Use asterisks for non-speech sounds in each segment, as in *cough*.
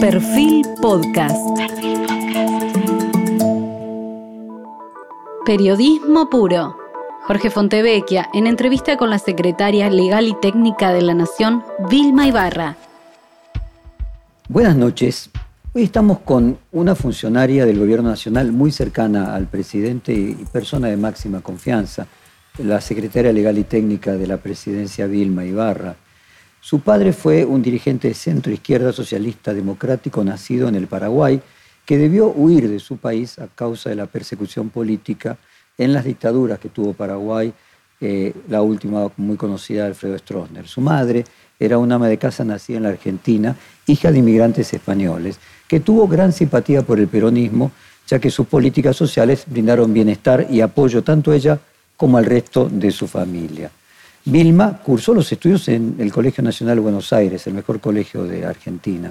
Perfil Podcast. Periodismo puro. Jorge Fontevecchia, en entrevista con la secretaria legal y técnica de la Nación, Vilma Ibarra. Buenas noches. Hoy estamos con una funcionaria del Gobierno Nacional muy cercana al presidente y persona de máxima confianza, la secretaria legal y técnica de la presidencia Vilma Ibarra. Su padre fue un dirigente de centro izquierda socialista democrático nacido en el Paraguay, que debió huir de su país a causa de la persecución política en las dictaduras que tuvo Paraguay, eh, la última muy conocida, Alfredo Stroessner. Su madre era una ama de casa nacida en la Argentina, hija de inmigrantes españoles, que tuvo gran simpatía por el peronismo, ya que sus políticas sociales brindaron bienestar y apoyo tanto a ella como al resto de su familia. Vilma cursó los estudios en el Colegio Nacional de Buenos Aires, el mejor colegio de Argentina,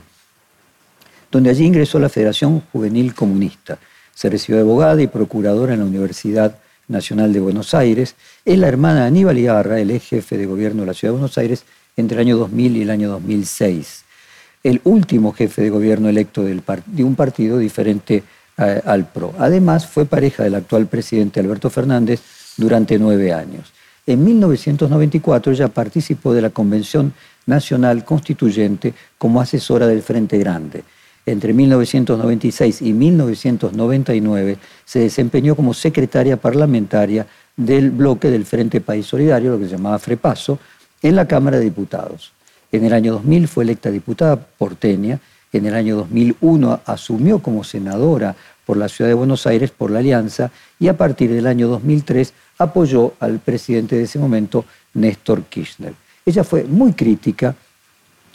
donde allí ingresó a la Federación Juvenil Comunista. Se recibió de abogada y procuradora en la Universidad Nacional de Buenos Aires. Es la hermana de Aníbal Ibarra, el ex jefe de gobierno de la Ciudad de Buenos Aires entre el año 2000 y el año 2006. El último jefe de gobierno electo de un partido diferente eh, al PRO. Además, fue pareja del actual presidente Alberto Fernández durante nueve años. En 1994 ella participó de la Convención Nacional Constituyente como asesora del Frente Grande. Entre 1996 y 1999 se desempeñó como secretaria parlamentaria del bloque del Frente País Solidario, lo que se llamaba FREPASO, en la Cámara de Diputados. En el año 2000 fue electa diputada porteña, en el año 2001 asumió como senadora por la Ciudad de Buenos Aires por la Alianza y a partir del año 2003 apoyó al presidente de ese momento, Néstor Kirchner. Ella fue muy crítica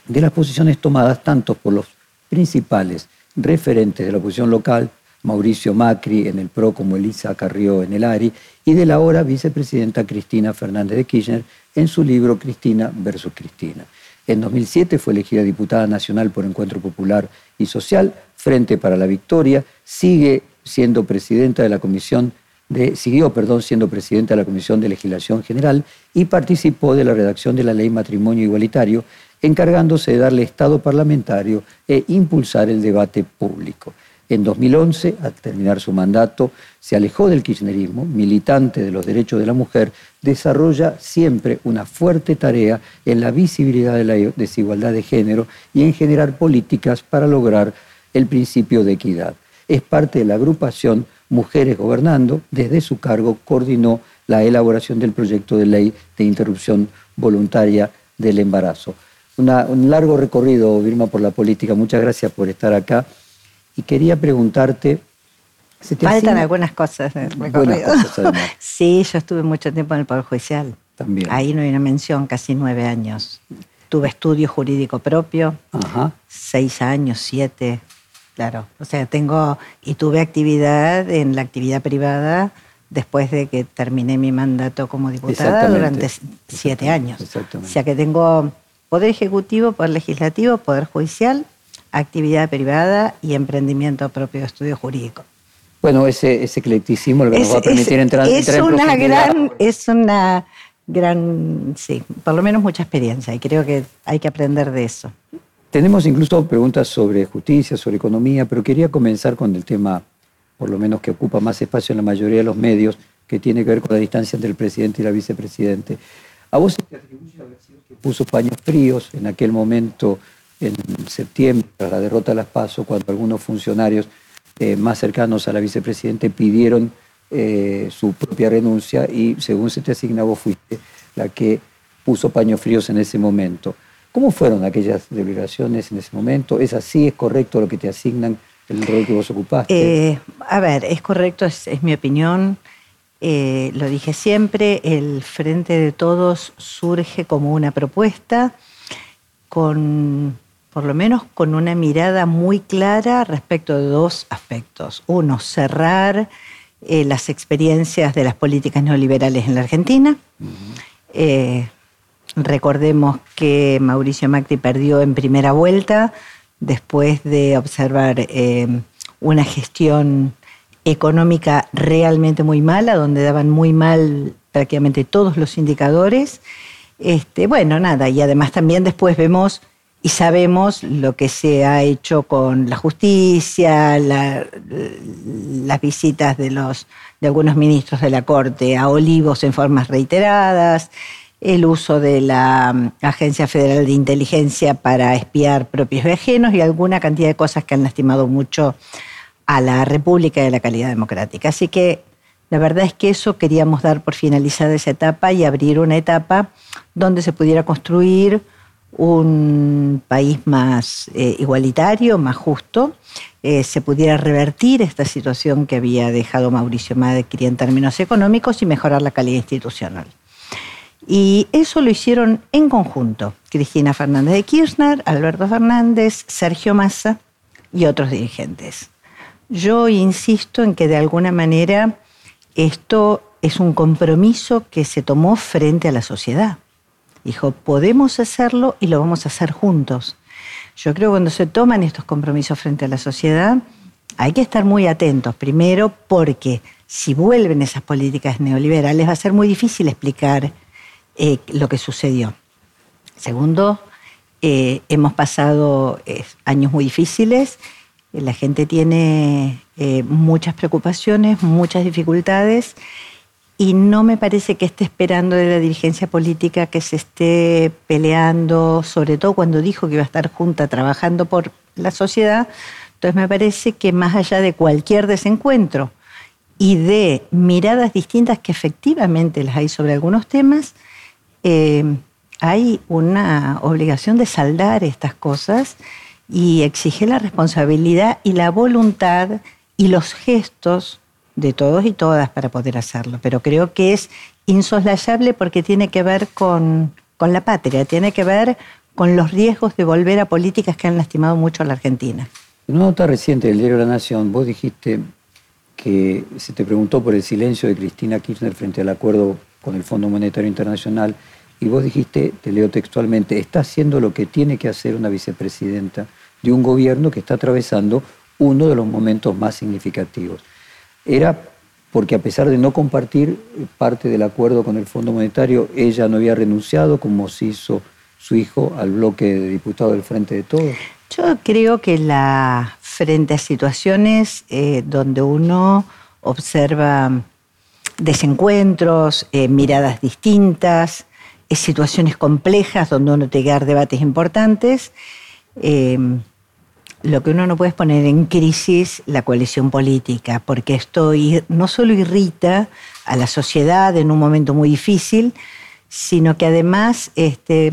de las posiciones tomadas tanto por los principales referentes de la oposición local, Mauricio Macri en el PRO como Elisa Carrió en el ARI, y de la ahora vicepresidenta Cristina Fernández de Kirchner en su libro Cristina versus Cristina. En 2007 fue elegida diputada nacional por Encuentro Popular y Social, Frente para la Victoria, sigue siendo presidenta de la Comisión siguió perdón, siendo presidente de la Comisión de Legislación General y participó de la redacción de la Ley Matrimonio Igualitario, encargándose de darle estado parlamentario e impulsar el debate público. En 2011, al terminar su mandato, se alejó del kirchnerismo, militante de los derechos de la mujer, desarrolla siempre una fuerte tarea en la visibilidad de la desigualdad de género y en generar políticas para lograr el principio de equidad. Es parte de la agrupación Mujeres Gobernando, desde su cargo coordinó la elaboración del proyecto de ley de interrupción voluntaria del embarazo. un largo recorrido, Vilma, por la política. Muchas gracias por estar acá. Y quería preguntarte... Faltan algunas cosas en el recorrido. *laughs* sí, yo estuve mucho tiempo en el Poder Judicial. También. Ahí no hay una mención, casi nueve años. Tuve estudio jurídico propio, Ajá. seis años, siete, Claro, o sea, tengo y tuve actividad en la actividad privada después de que terminé mi mandato como diputada durante siete años. O sea que tengo poder ejecutivo, poder legislativo, poder judicial, actividad privada y emprendimiento propio de estudio jurídico. Bueno, ese, ese eclecticismo lo que nos va a permitir entrar, es una gran, Es una gran, sí, por lo menos mucha experiencia y creo que hay que aprender de eso. Tenemos incluso preguntas sobre justicia, sobre economía, pero quería comenzar con el tema, por lo menos que ocupa más espacio en la mayoría de los medios, que tiene que ver con la distancia entre el presidente y la vicepresidente. ¿A vos se te atribuye haber sido que puso paños fríos en aquel momento, en septiembre, tras la derrota de las PASO, cuando algunos funcionarios eh, más cercanos a la vicepresidente pidieron eh, su propia renuncia y según se te asigna vos fuiste la que puso paños fríos en ese momento? ¿Cómo fueron aquellas deliberaciones en ese momento? ¿Es así? ¿Es correcto lo que te asignan, el rol que vos ocupaste? Eh, a ver, es correcto, es, mi opinión. Eh, lo dije siempre, el Frente de Todos surge como una propuesta con, por lo menos con una mirada muy clara respecto de dos aspectos. Uno, cerrar eh, las experiencias de las políticas neoliberales en la Argentina. Recordemos que Mauricio Macri perdió en primera vuelta después de observar eh, una gestión económica realmente muy mala, donde daban muy mal prácticamente todos los indicadores. Este, bueno, nada, y además también después vemos y sabemos lo que se ha hecho con la justicia, las visitas de, los, de algunos ministros de la Corte a Olivos en formas reiteradas, el uso de la mm, Agencia Federal de Inteligencia para espiar propios y ajenos y alguna cantidad de cosas que han lastimado mucho a la República y a la calidad democrática. Así que la verdad es que eso queríamos dar por finalizada esa etapa y abrir una etapa donde se pudiera construir un país más eh, igualitario, más justo, eh, se pudiera revertir esta situación que había dejado Mauricio Macri en términos económicos y mejorar la calidad institucional. Y eso lo hicieron en conjunto Cristina Fernández de Kirchner, Alberto Fernández, Sergio Massa y otros dirigentes. Yo insisto en que de alguna manera esto es un compromiso que se tomó frente a la sociedad. Dijo, podemos hacerlo y lo vamos a hacer juntos. Yo creo que cuando se toman estos compromisos frente a la sociedad, hay que estar muy atentos. Primero, porque si vuelven esas políticas neoliberales, va a ser muy difícil explicar eh, lo que sucedió. Segundo, eh, hemos pasado eh, años muy difíciles, la gente tiene muchas preocupaciones, muchas dificultades y no me parece que esté esperando de la dirigencia política que se esté peleando, sobre todo cuando dijo que iba a estar junta trabajando por la sociedad. Entonces me parece que más allá de cualquier desencuentro y de miradas distintas que efectivamente las hay sobre algunos temas, eh, hay una obligación de saldar estas cosas y exige la responsabilidad y la voluntad y los gestos de todos y todas para poder hacerlo, pero creo que es insoslayable porque tiene que ver con, con la patria, tiene que ver con los riesgos de volver a políticas que han lastimado mucho a la Argentina. En una nota reciente del diario La Nación, vos dijiste que se te preguntó por el silencio de Cristina Kirchner frente al acuerdo con el Fondo Monetario Internacional y vos dijiste, te leo textualmente, está haciendo lo que tiene que hacer una vicepresidenta de un gobierno que está atravesando uno de los momentos más significativos era porque a pesar de no compartir parte del acuerdo con el Fondo Monetario, ella no había renunciado, como se hizo su hijo, al bloque de diputados del Frente de Todos. Yo creo que la, frente a situaciones eh, donde uno observa desencuentros, eh, miradas distintas, eh, situaciones complejas donde uno tiene que dar debates importantes, lo que uno no puede es poner en crisis la coalición política, porque esto no solo irrita a la sociedad en un momento muy difícil, sino que además este,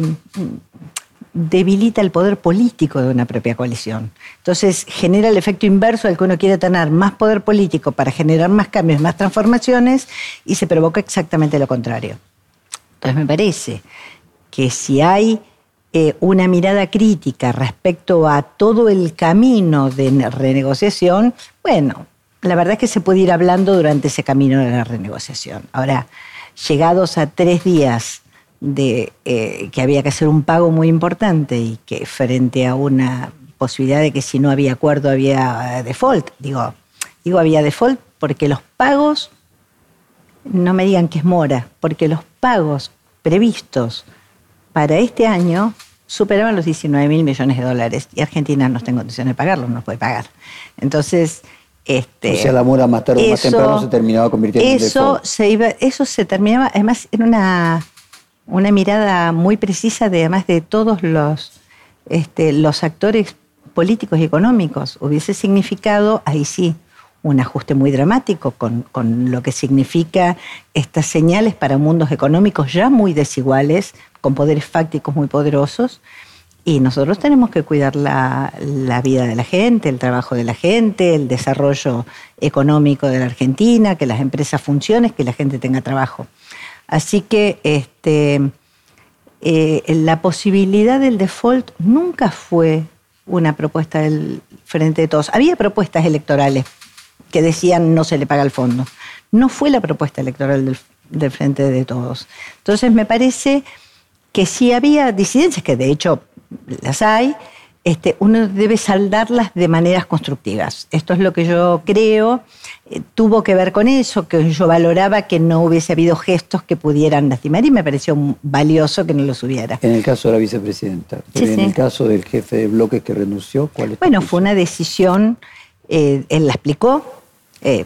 debilita el poder político de una propia coalición. Entonces genera el efecto inverso al que uno quiere tener más poder político para generar más cambios, más transformaciones, y se provoca exactamente lo contrario. Entonces me parece que si hay eh, una mirada crítica respecto a todo el camino de renegociación, bueno, la verdad es que se puede ir hablando durante ese camino de la renegociación. Ahora, llegados a tres días de eh, que había que hacer un pago muy importante y que frente a una posibilidad de que si no había acuerdo había default, digo, digo había default porque los pagos, no me digan que es mora, porque los pagos previstos para este año superaban los 19 mil millones de dólares y Argentina no está en condiciones de pagarlo, no puede pagar. Entonces, este, o sea, la mora más tarde o más temprano se terminaba convirtiendo eso en se iba, Eso se terminaba, además, en una, una mirada muy precisa de además de todos los, este, los actores políticos y económicos. Hubiese significado, ahí sí, un ajuste muy dramático con, lo que significa estas señales para mundos económicos ya muy desiguales, con poderes fácticos muy poderosos. Y nosotros tenemos que cuidar la, vida de la gente, el trabajo de la gente, el desarrollo económico de la Argentina, que las empresas funcionen, que la gente tenga trabajo. Así que este, eh, la posibilidad del default nunca fue una propuesta del Frente de Todos. Había propuestas electorales que decían no se le paga el fondo. No fue la propuesta electoral del, Frente de Todos. Entonces me parece que si había disidencias, que de hecho las hay, este, uno debe saldarlas de maneras constructivas. Esto es lo que yo creo. Eh, tuvo que ver con eso, que yo valoraba que no hubiese habido gestos que pudieran lastimar y me pareció valioso que no los hubiera. En el caso de la vicepresidenta, en el caso del jefe de bloque que renunció, ¿cuál es Bueno, fue una decisión, eh, él la explicó. Eh,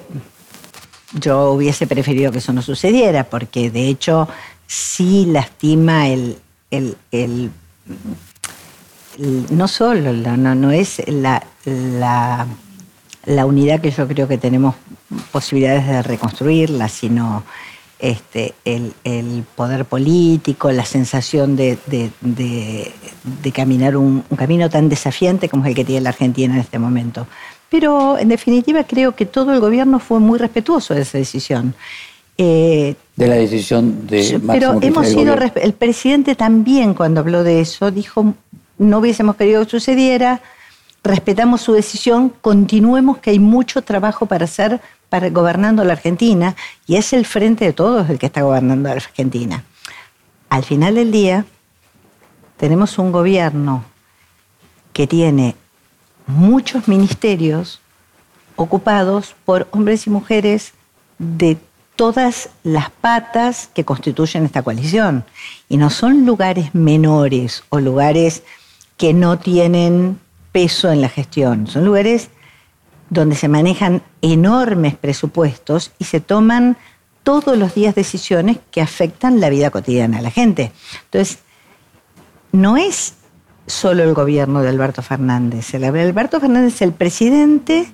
yo hubiese preferido que eso no sucediera, porque de hecho sí lastima el, el no solo, no, no es la, la, unidad que yo creo que tenemos posibilidades de reconstruirla, sino este, el, poder político, la sensación de, caminar un, camino tan desafiante como es el que tiene la Argentina en este momento. Pero en definitiva creo que todo el gobierno fue muy respetuoso de esa decisión. Eh, de la decisión de Máximo Pero hemos sido, el presidente también cuando habló de eso dijo no hubiésemos querido que sucediera, respetamos su decisión, continuemos que hay mucho trabajo para hacer para gobernando la Argentina y es el frente de todos el que está gobernando la Argentina. Al final del día tenemos un gobierno que tiene muchos ministerios ocupados por hombres y mujeres de todas las patas que constituyen esta coalición. Y no son lugares menores o lugares que no tienen peso en la gestión. Son lugares donde se manejan enormes presupuestos y se toman todos los días decisiones que afectan la vida cotidiana de la gente. Entonces, no es solo el gobierno de Alberto Fernández. Alberto Fernández es el presidente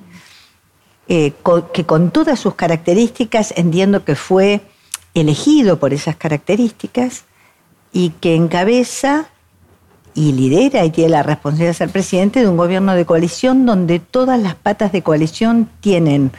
eh, que con todas sus características entiendo que fue elegido por esas características y que encabeza y lidera y tiene la responsabilidad de ser presidente de un gobierno de coalición donde todas las patas de coalición tienen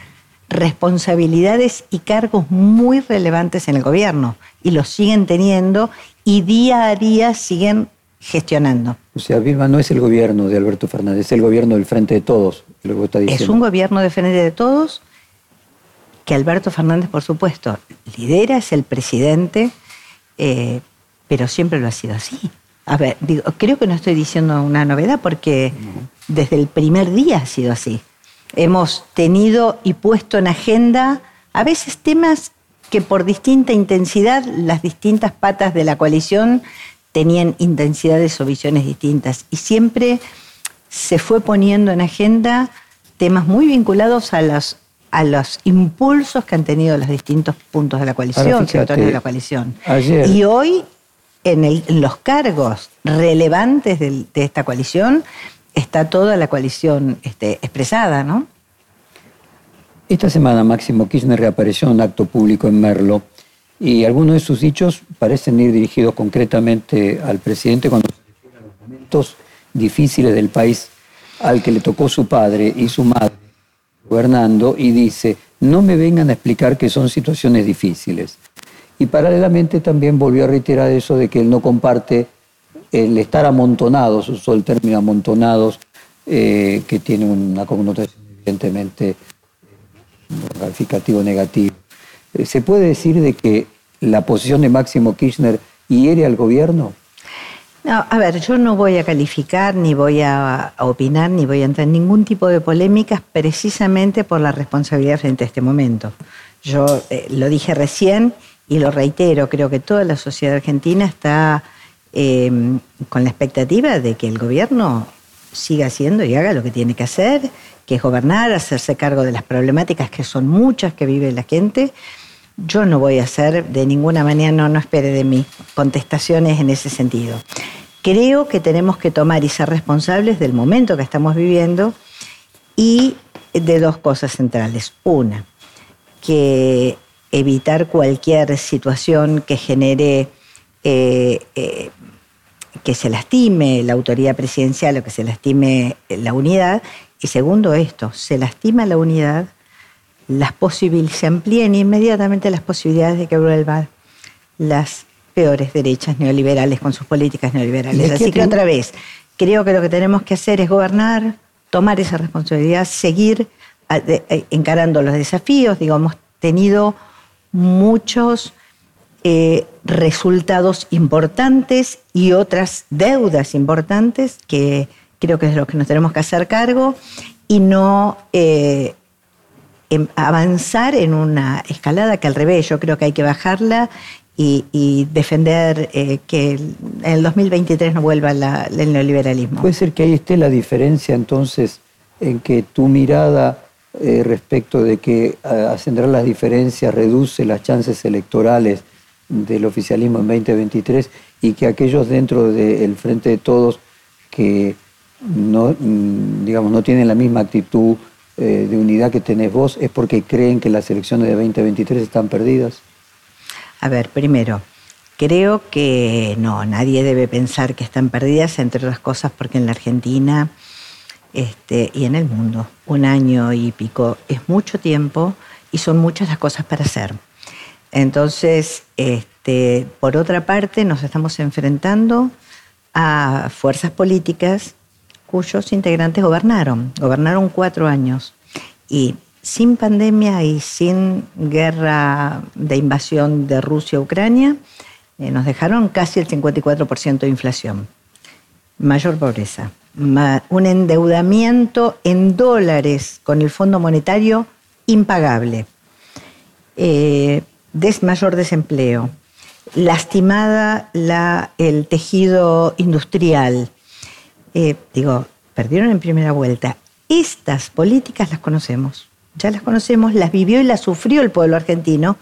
responsabilidades y cargos muy relevantes en el gobierno y los siguen teniendo y día a día siguen gestionando. O sea, Vilma no es el gobierno de Alberto Fernández, es el gobierno del Frente de Todos, lo está diciendo. Es un gobierno del Frente de Todos que Alberto Fernández, por supuesto, lidera, es el presidente, eh, pero siempre lo ha sido así. A ver, digo, creo que no estoy diciendo una novedad porque desde el primer día ha sido así. Hemos tenido y puesto en agenda a veces temas que por distinta intensidad las distintas patas de la coalición tenían intensidades o visiones distintas y siempre se fue poniendo en agenda temas muy vinculados a los, a los impulsos que han tenido los distintos puntos de la coalición, sectores de la coalición. y hoy en, los cargos relevantes de, esta coalición está toda la coalición este, expresada, ¿no? Esta semana Máximo Kirchner reapareció en un acto público en Merlo y algunos de sus dichos parecen ir dirigidos concretamente al presidente cuando se refiere a los momentos difíciles del país al que le tocó su padre y su madre gobernando y dice, no me vengan a explicar que son situaciones difíciles. Y paralelamente también volvió a reiterar eso de que él no comparte el estar amontonados, usó el término amontonados, eh, que tiene una connotación evidentemente eh, calificativo negativo. Eh, ¿Se puede decir de que la posición de Máximo Kirchner hiere al gobierno? No, a ver, yo no voy a calificar, ni voy a, opinar, ni voy a entrar en ningún tipo de polémicas precisamente por la responsabilidad frente a este momento. Yo lo dije recién y lo reitero, creo que toda la sociedad argentina está em, con la expectativa de que el gobierno siga haciendo y haga lo que tiene que hacer, que es gobernar, hacerse cargo de las problemáticas que son muchas que vive la gente. Yo no voy a hacer de ninguna manera, no, no espere de mí contestaciones en ese sentido. Creo que tenemos que tomar y ser responsables del momento que estamos viviendo y de dos cosas centrales. Una, que evitar cualquier situación que genere eh, eh, que se lastime la autoridad presidencial o que se lastime la unidad. Y segundo esto, se lastima la unidad, las se amplíen inmediatamente las posibilidades de que vuelvan las peores derechas neoliberales con sus políticas neoliberales. Así que otra vez, creo que lo que tenemos que hacer es gobernar, tomar esa responsabilidad, seguir eh, encarando los desafíos. Digo, hemos tenido muchos eh, resultados importantes y otras deudas importantes que, creo que es de lo que nos tenemos que hacer cargo, y no eh, em, avanzar en una escalada que al revés, yo creo que hay que bajarla y, defender eh, que en el 2023 no vuelva el neoliberalismo. Puede ser que ahí esté la diferencia entonces en que tu mirada eh, respecto de que acelerar las diferencias reduce las chances electorales del oficialismo en 2023 y que aquellos dentro del Frente de Todos que no, mm, digamos, no tienen la misma actitud eh, de unidad que tenés vos es porque creen que las elecciones de 2023 están perdidas? A ver, primero, creo que no, nadie debe pensar que están perdidas, entre otras cosas porque en la Argentina este, y en el mundo. Un año y pico es mucho tiempo y son muchas las cosas para hacer. Entonces, este, por otra parte, nos estamos enfrentando a fuerzas políticas cuyos integrantes gobernaron, gobernaron cuatro años. Y sin pandemia y sin guerra de invasión de Rusia Ucrania, eh, nos dejaron casi el 54% de inflación, mayor pobreza, un endeudamiento en dólares con el Fondo Monetario impagable, eh, mayor desempleo, lastimada la, el tejido industrial. Eh, digo, perdieron en primera vuelta. Estas políticas las conocemos ya las conocemos, las vivió y las sufrió el pueblo argentino,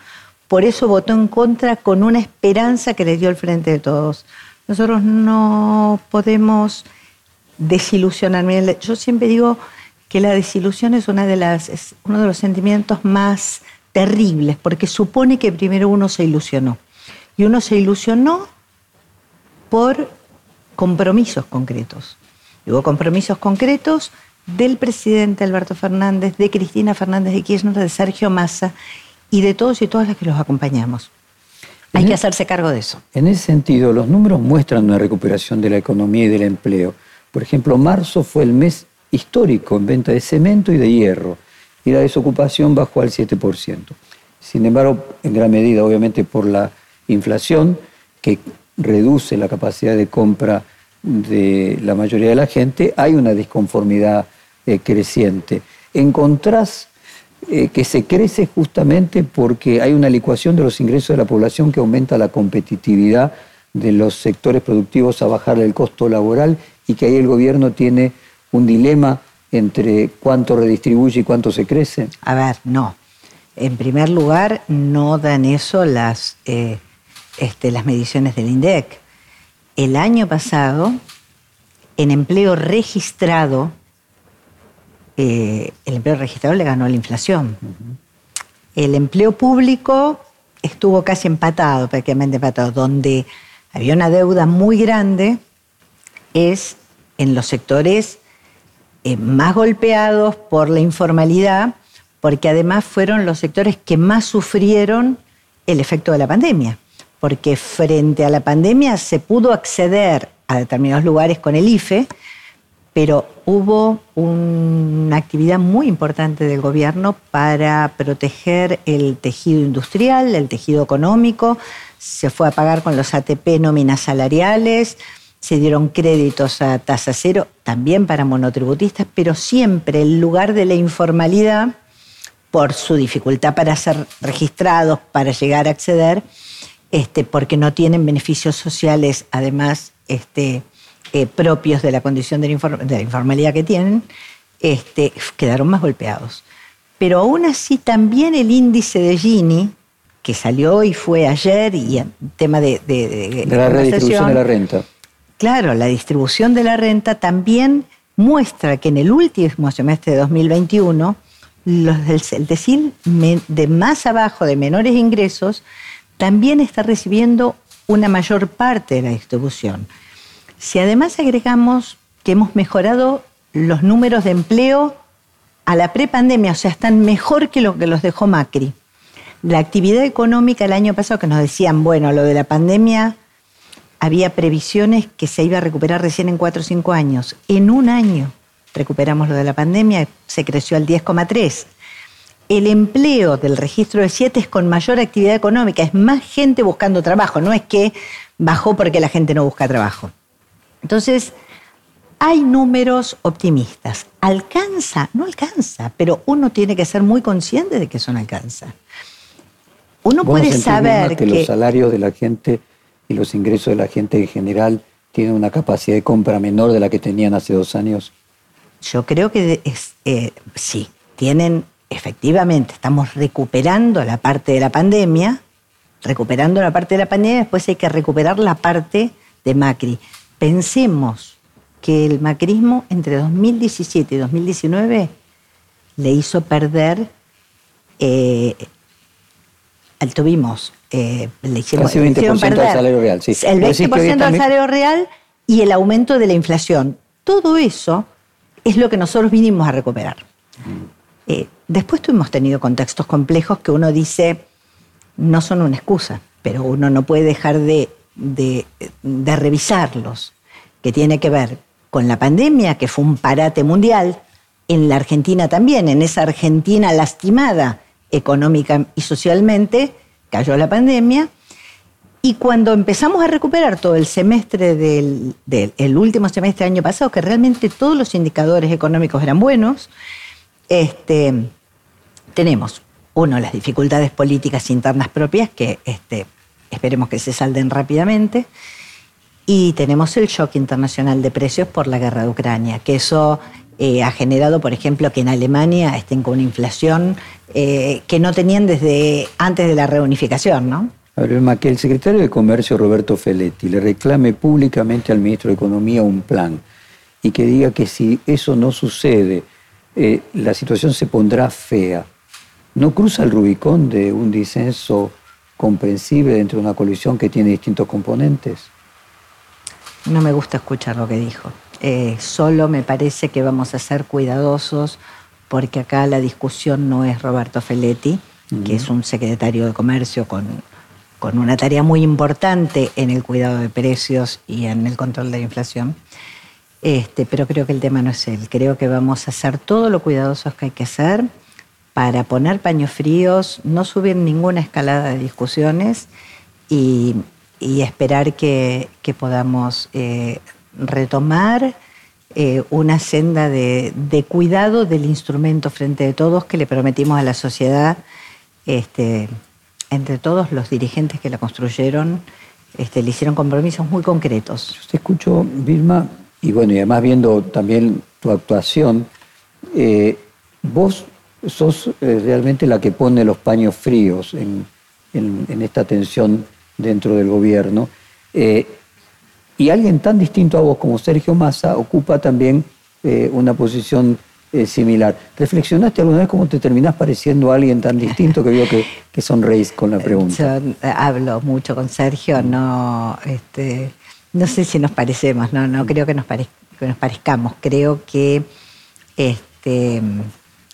por eso votó en contra con una esperanza que le dio el frente de todos. Nosotros no podemos desilusionar. Yo siempre digo que la desilusión es, una de las, es uno de los sentimientos más terribles, porque supone que primero uno se ilusionó. Y uno se ilusionó por compromisos concretos. Hubo compromisos concretos del presidente Alberto Fernández, de Cristina Fernández de Kirchner, de Sergio Massa y de todos y todas las que los acompañamos. Hay que hacerse cargo de eso. En ese sentido, los números muestran una recuperación de la economía y del empleo. Por ejemplo, marzo fue el mes histórico en venta de cemento y de hierro, y la desocupación bajó al 7%. Sin embargo, en gran medida, obviamente, por la inflación, que reduce la capacidad de compra de la mayoría de la gente, hay una disconformidad eh, creciente. Encontrás eh, que se crece justamente porque hay una licuación de los ingresos de la población que aumenta la competitividad de los sectores productivos a bajarle el costo laboral y que ahí el gobierno tiene un dilema entre cuánto redistribuye y cuánto se crece? A ver, no. En primer lugar, no dan eso las, eh, este, las mediciones del INDEC. El año pasado, en empleo registrado, eh, el empleo registrado le ganó la inflación. El empleo público estuvo casi empatado, prácticamente empatado, donde había una deuda muy grande es en los sectores eh, más golpeados por la informalidad, porque además fueron los sectores que más sufrieron el efecto de la pandemia, porque frente a la pandemia se pudo acceder a determinados lugares con el IFE, pero hubo una actividad muy importante del gobierno para proteger el tejido industrial, el tejido económico, se fue a pagar con los ATP nóminas salariales, se dieron créditos a tasa cero, también para monotributistas, pero siempre el lugar de la informalidad, por su dificultad para ser registrados, para llegar a acceder, este, porque no tienen beneficios sociales, además, este, eh, propios de la condición de la, informalidad que tienen, este, quedaron más golpeados. Pero aún así también el índice de Gini, que salió y fue ayer, y el tema de... De, la redistribución de la renta. Claro, la distribución de la renta también muestra que en el último semestre de 2021, los del decir de más abajo, de menores ingresos, también está recibiendo una mayor parte de la distribución. Si además agregamos que hemos mejorado los números de empleo a la prepandemia, o sea, están mejor que lo que los dejó Macri. La actividad económica el año pasado que nos decían, bueno, lo de la pandemia había previsiones que se iba a recuperar recién en cuatro o cinco años. En un año recuperamos lo de la pandemia, se creció al 10,3. El empleo del registro de 7 es con mayor actividad económica, es más gente buscando trabajo, no es que bajó porque la gente no busca trabajo. Entonces, hay números optimistas. ¿Alcanza? No alcanza, pero uno tiene que ser muy consciente de que eso no alcanza. Uno puede saber que, los salarios de la gente y los ingresos de la gente en general tienen una capacidad de compra menor de la que tenían hace dos años. Yo creo que eh, sí, tienen efectivamente, estamos recuperando la parte de la pandemia, recuperando la parte de la pandemia, después hay que recuperar la parte de Macri. Pensemos que el macrismo entre 2017 y 2019 le hizo perder, eh, tuvimos, eh, le hicimos, Casi 20% del salario real, sí. El 20% del salario real y el aumento de la inflación. Todo eso es lo que nosotros vinimos a recuperar. Eh, después hemos tenido contextos complejos que uno dice no son una excusa, pero uno no puede dejar de, de revisarlos, que tiene que ver con la pandemia, que fue un parate mundial, en la Argentina también, en esa Argentina lastimada económica y socialmente, cayó la pandemia. Y cuando empezamos a recuperar todo el semestre del, el último semestre del año pasado, que realmente todos los indicadores económicos eran buenos, este, tenemos, uno, las dificultades políticas internas propias, que este, esperemos que se salden rápidamente, y tenemos el shock internacional de precios por la guerra de Ucrania, que eso eh, ha generado, por ejemplo, que en Alemania estén con una inflación eh, que no tenían desde antes de la reunificación, ¿no? A ver, que el secretario de Comercio, Roberto Feletti, le reclame públicamente al ministro de Economía un plan y que diga que si eso no sucede, eh, la situación se pondrá fea. ¿No cruza el Rubicón de un disenso comprensible dentro de una coalición que tiene distintos componentes? No me gusta escuchar lo que dijo. Eh, solo me parece que vamos a ser cuidadosos porque acá la discusión no es Roberto Feletti, que es un secretario de Comercio con, con una tarea muy importante en el cuidado de precios y en el control de la inflación. Este, pero creo que el tema no es él. Creo que vamos a hacer todo lo cuidadosos que hay que hacer para poner paños fríos, no subir ninguna escalada de discusiones y, esperar que, podamos eh, retomar eh, una senda de, cuidado del instrumento frente a todos que le prometimos a la sociedad, este, entre todos los dirigentes que la construyeron, este, le hicieron compromisos muy concretos. Yo te escucho, Vilma, y bueno, y además viendo también tu actuación, eh, vos sos realmente la que pone los paños fríos en, en esta tensión dentro del gobierno. Eh, y alguien tan distinto a vos como Sergio Massa ocupa también eh, una posición eh, similar. ¿Reflexionaste alguna vez cómo te terminás pareciendo a alguien tan distinto que veo que, que sonreís con la *laughs* pregunta? Yo hablo mucho con Sergio, no, este, no sé si nos parecemos, no, no creo que nos, que nos parezcamos, creo que este,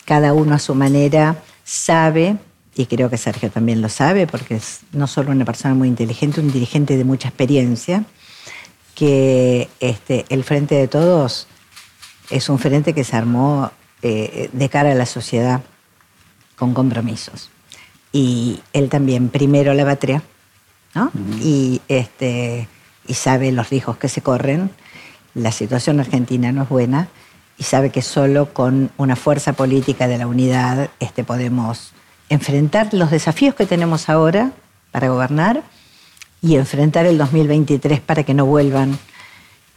cada uno a su manera sabe y creo que Sergio también lo sabe, porque es no solo una persona muy inteligente, un dirigente de mucha experiencia, que este, el Frente de Todos es un frente que se armó eh, de cara a la sociedad con compromisos. Y él también, primero la patria, ¿no? y, este, y sabe los riesgos que se corren. La situación argentina no es buena y sabe que solo con una fuerza política de la unidad este, podemos enfrentar los desafíos que tenemos ahora para gobernar y enfrentar el 2023 para que no vuelvan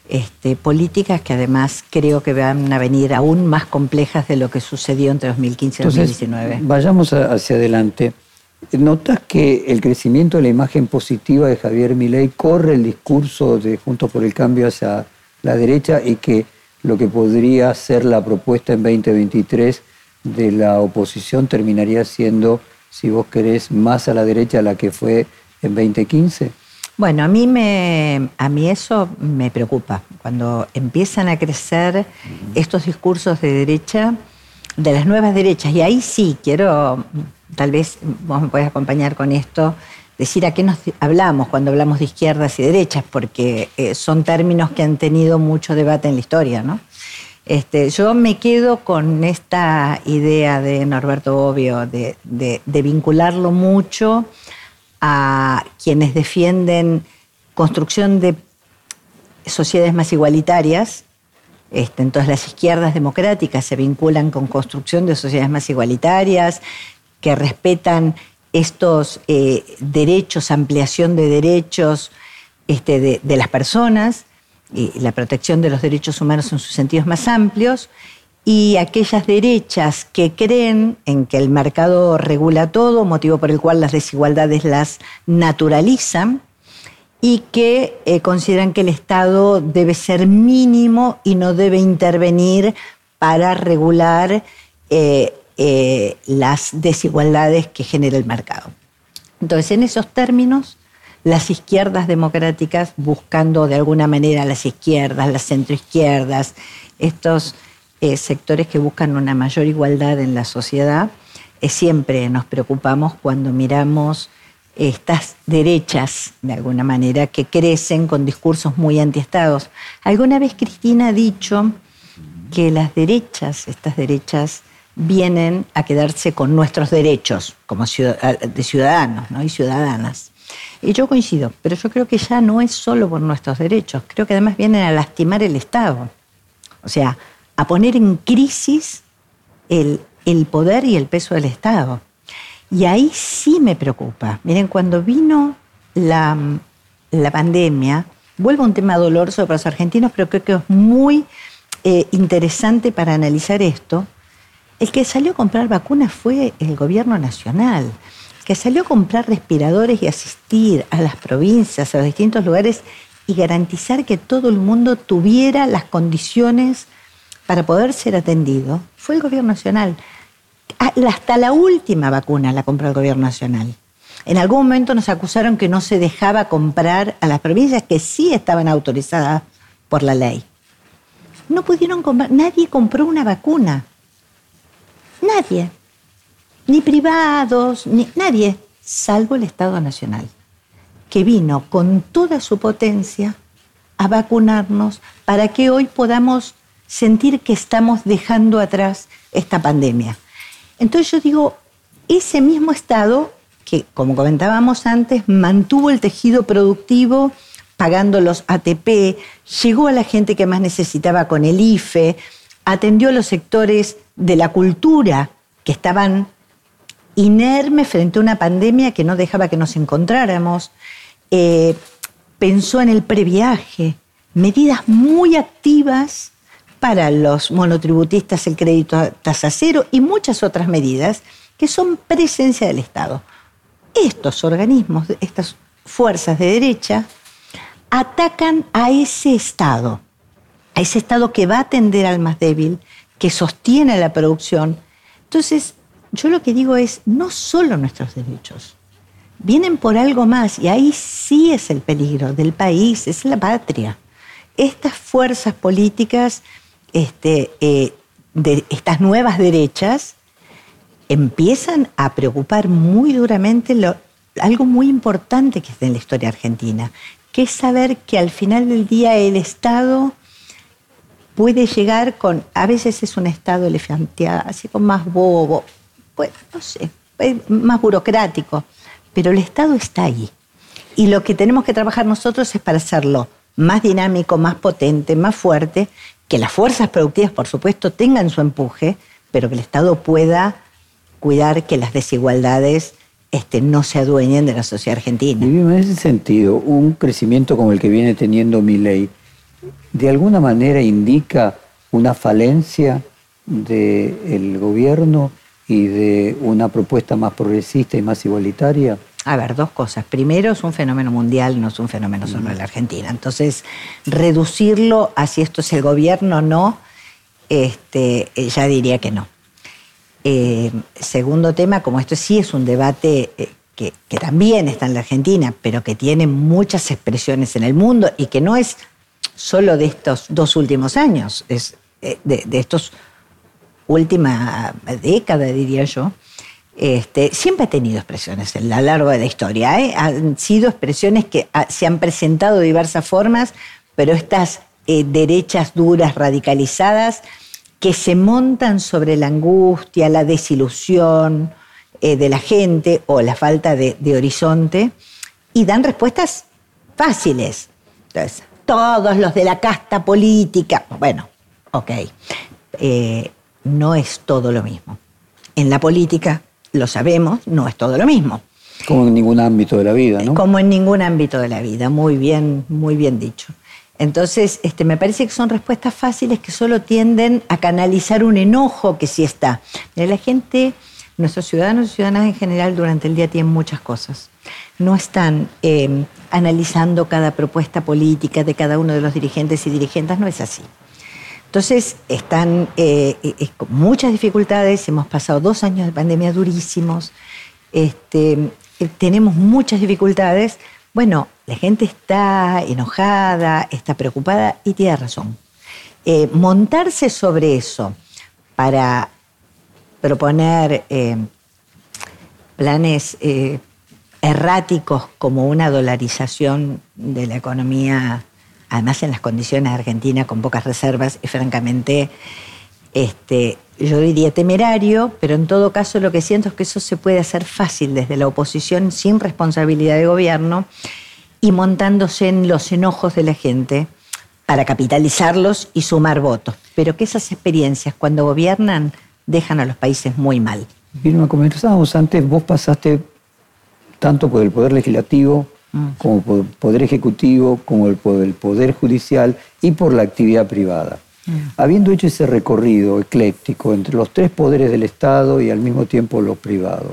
este, políticas que además creo que van a venir aún más complejas de lo que sucedió entre 2015 y 2019. Vayamos hacia adelante. ¿Notas que el crecimiento de la imagen positiva de Javier Milei corre el discurso de Juntos por el Cambio hacia la derecha y que lo que podría ser la propuesta en 2023 de la oposición terminaría siendo, si vos querés, más a la derecha la que fue en 2015? Bueno, a mí, me, a mí eso me preocupa. Cuando empiezan a crecer estos discursos de derecha, de las nuevas derechas, y ahí sí quiero, tal vez vos me podés acompañar con esto, decir a qué nos hablamos cuando hablamos de izquierdas y derechas, porque eh, son términos que han tenido mucho debate en la historia, ¿no? Este, yo me quedo con esta idea de Norberto Bobbio de, vincularlo mucho a quienes defienden construcción de sociedades más igualitarias Este, entonces las izquierdas democráticas se vinculan con construcción de sociedades más igualitarias, que respetan estos eh, derechos, ampliación de derechos este, de, las personas, y la protección de los derechos humanos en sus sentidos más amplios, y aquellas derechas que creen en que el mercado regula todo, motivo por el cual las desigualdades las naturalizan, y que eh, consideran que el Estado debe ser mínimo y no debe intervenir para regular eh, eh, las desigualdades que genera el mercado. Entonces, en esos términos, las izquierdas democráticas, buscando de alguna manera las izquierdas, las centroizquierdas, estos sectores que buscan una mayor igualdad en la sociedad, siempre nos preocupamos cuando miramos estas derechas, de alguna manera, que crecen con discursos muy antiestados. Alguna vez Cristina ha dicho que las derechas, estas derechas, vienen a quedarse con nuestros derechos como de ciudadanos y ciudadanas. Y yo coincido, pero yo creo que ya no es solo por nuestros derechos, creo que además vienen a lastimar el Estado. O sea, a poner en crisis el, el poder y el peso del Estado. Y ahí sí me preocupa. Miren, cuando vino la, pandemia, vuelvo a un tema doloroso para los argentinos, pero creo que es muy eh, interesante para analizar esto. El que salió a comprar vacunas fue el gobierno nacional. Que salió a comprar respiradores y asistir a las provincias, a los distintos lugares y garantizar que todo el mundo tuviera las condiciones para poder ser atendido, fue el gobierno nacional. Ah, hasta la última vacuna la compró el gobierno nacional. En algún momento nos acusaron que no se dejaba comprar a las provincias que sí estaban autorizadas por la ley. No pudieron comprar, nadie compró una vacuna. Nadie. Ni privados, ni nadie, salvo el Estado Nacional, que vino con toda su potencia a vacunarnos para que hoy podamos sentir que estamos dejando atrás esta pandemia. Entonces yo digo, ese mismo Estado, que como comentábamos antes, mantuvo el tejido productivo pagando los ATP, llegó a la gente que más necesitaba con el IFE, atendió a los sectores de la cultura que estaban inermes frente a una pandemia que no dejaba que nos encontráramos, eh, pensó en el previaje, medidas muy activas para los monotributistas el crédito a tasa cero y muchas otras medidas que son presencia del Estado. Estos organismos, estas fuerzas de derecha, atacan a ese Estado, a ese Estado que va a atender al más débil, que sostiene la producción. Entonces, yo lo que digo es, no solo nuestros derechos, vienen por algo más y ahí sí es el peligro del país, es la patria. Estas fuerzas políticas este, eh, de estas nuevas derechas empiezan a preocupar muy duramente algo muy importante que es en la historia argentina, que es saber que al final del día el Estado puede llegar con, a veces es un Estado elefanteado, así como más bobo, pues no sé, más burocrático, pero el Estado está ahí. Y lo que tenemos que trabajar nosotros es para hacerlo más dinámico, más potente, más fuerte que las fuerzas productivas, por supuesto, tengan su empuje, pero que el Estado pueda cuidar que las desigualdades este, no se adueñen de la sociedad argentina. Y en ese sentido, un crecimiento como el que viene teniendo mi ley, de alguna manera indica una falencia del gobierno y de una propuesta más progresista y más igualitaria? A ver, dos cosas. Primero, es un fenómeno mundial, no es un fenómeno solo de la Argentina. Entonces, reducirlo a si esto es el gobierno o no, este, eh, ya diría que no. Eh, segundo tema, como esto sí es un debate eh, que, también está en la Argentina, pero que tiene muchas expresiones en el mundo y que no es solo de estos dos últimos años, es de, de estos última década, diría yo, este, siempre ha tenido expresiones a lo largo de la historia. ¿eh? Han sido expresiones que ah, se han presentado de diversas formas, pero estas eh, derechas duras, radicalizadas, que se montan sobre la angustia, la desilusión eh, de la gente o la falta de, de, horizonte y dan respuestas fáciles. Entonces, todos los de la casta política, bueno, Ok, eh, no es todo lo mismo. En la política, lo sabemos, no es todo lo mismo. Como en ningún ámbito de la vida, ¿no? Como en ningún ámbito de la vida, muy bien, muy bien dicho. Entonces, este, me parece que son respuestas fáciles que solo tienden a canalizar un enojo que sí está. La gente, nuestros ciudadanos y ciudadanas en general durante el día tienen muchas cosas. No están em, analizando cada propuesta política de cada uno de los dirigentes y dirigentes, no es así. Entonces, están eh, eh, con muchas dificultades, hemos pasado dos años de pandemia durísimos, este, eh, tenemos muchas dificultades. Bueno, la gente está enojada, está preocupada y tiene razón. montarse sobre eso para proponer planes erráticos como una dolarización de la economía además en las condiciones de Argentina con pocas reservas, es francamente, este, yo diría temerario, pero en todo caso lo que siento es que eso se puede hacer fácil desde la oposición sin responsabilidad de gobierno y montándose en los enojos de la gente para capitalizarlos y sumar votos. Pero que esas experiencias cuando gobiernan dejan a los países muy mal. Vilma, comenzábamos antes, vos pasaste tanto por el Poder Legislativo Mm. como por el Poder Ejecutivo, como por el Poder Judicial y por la actividad privada. Mm. Habiendo hecho ese recorrido ecléctico entre los tres poderes del Estado y al mismo tiempo los privados,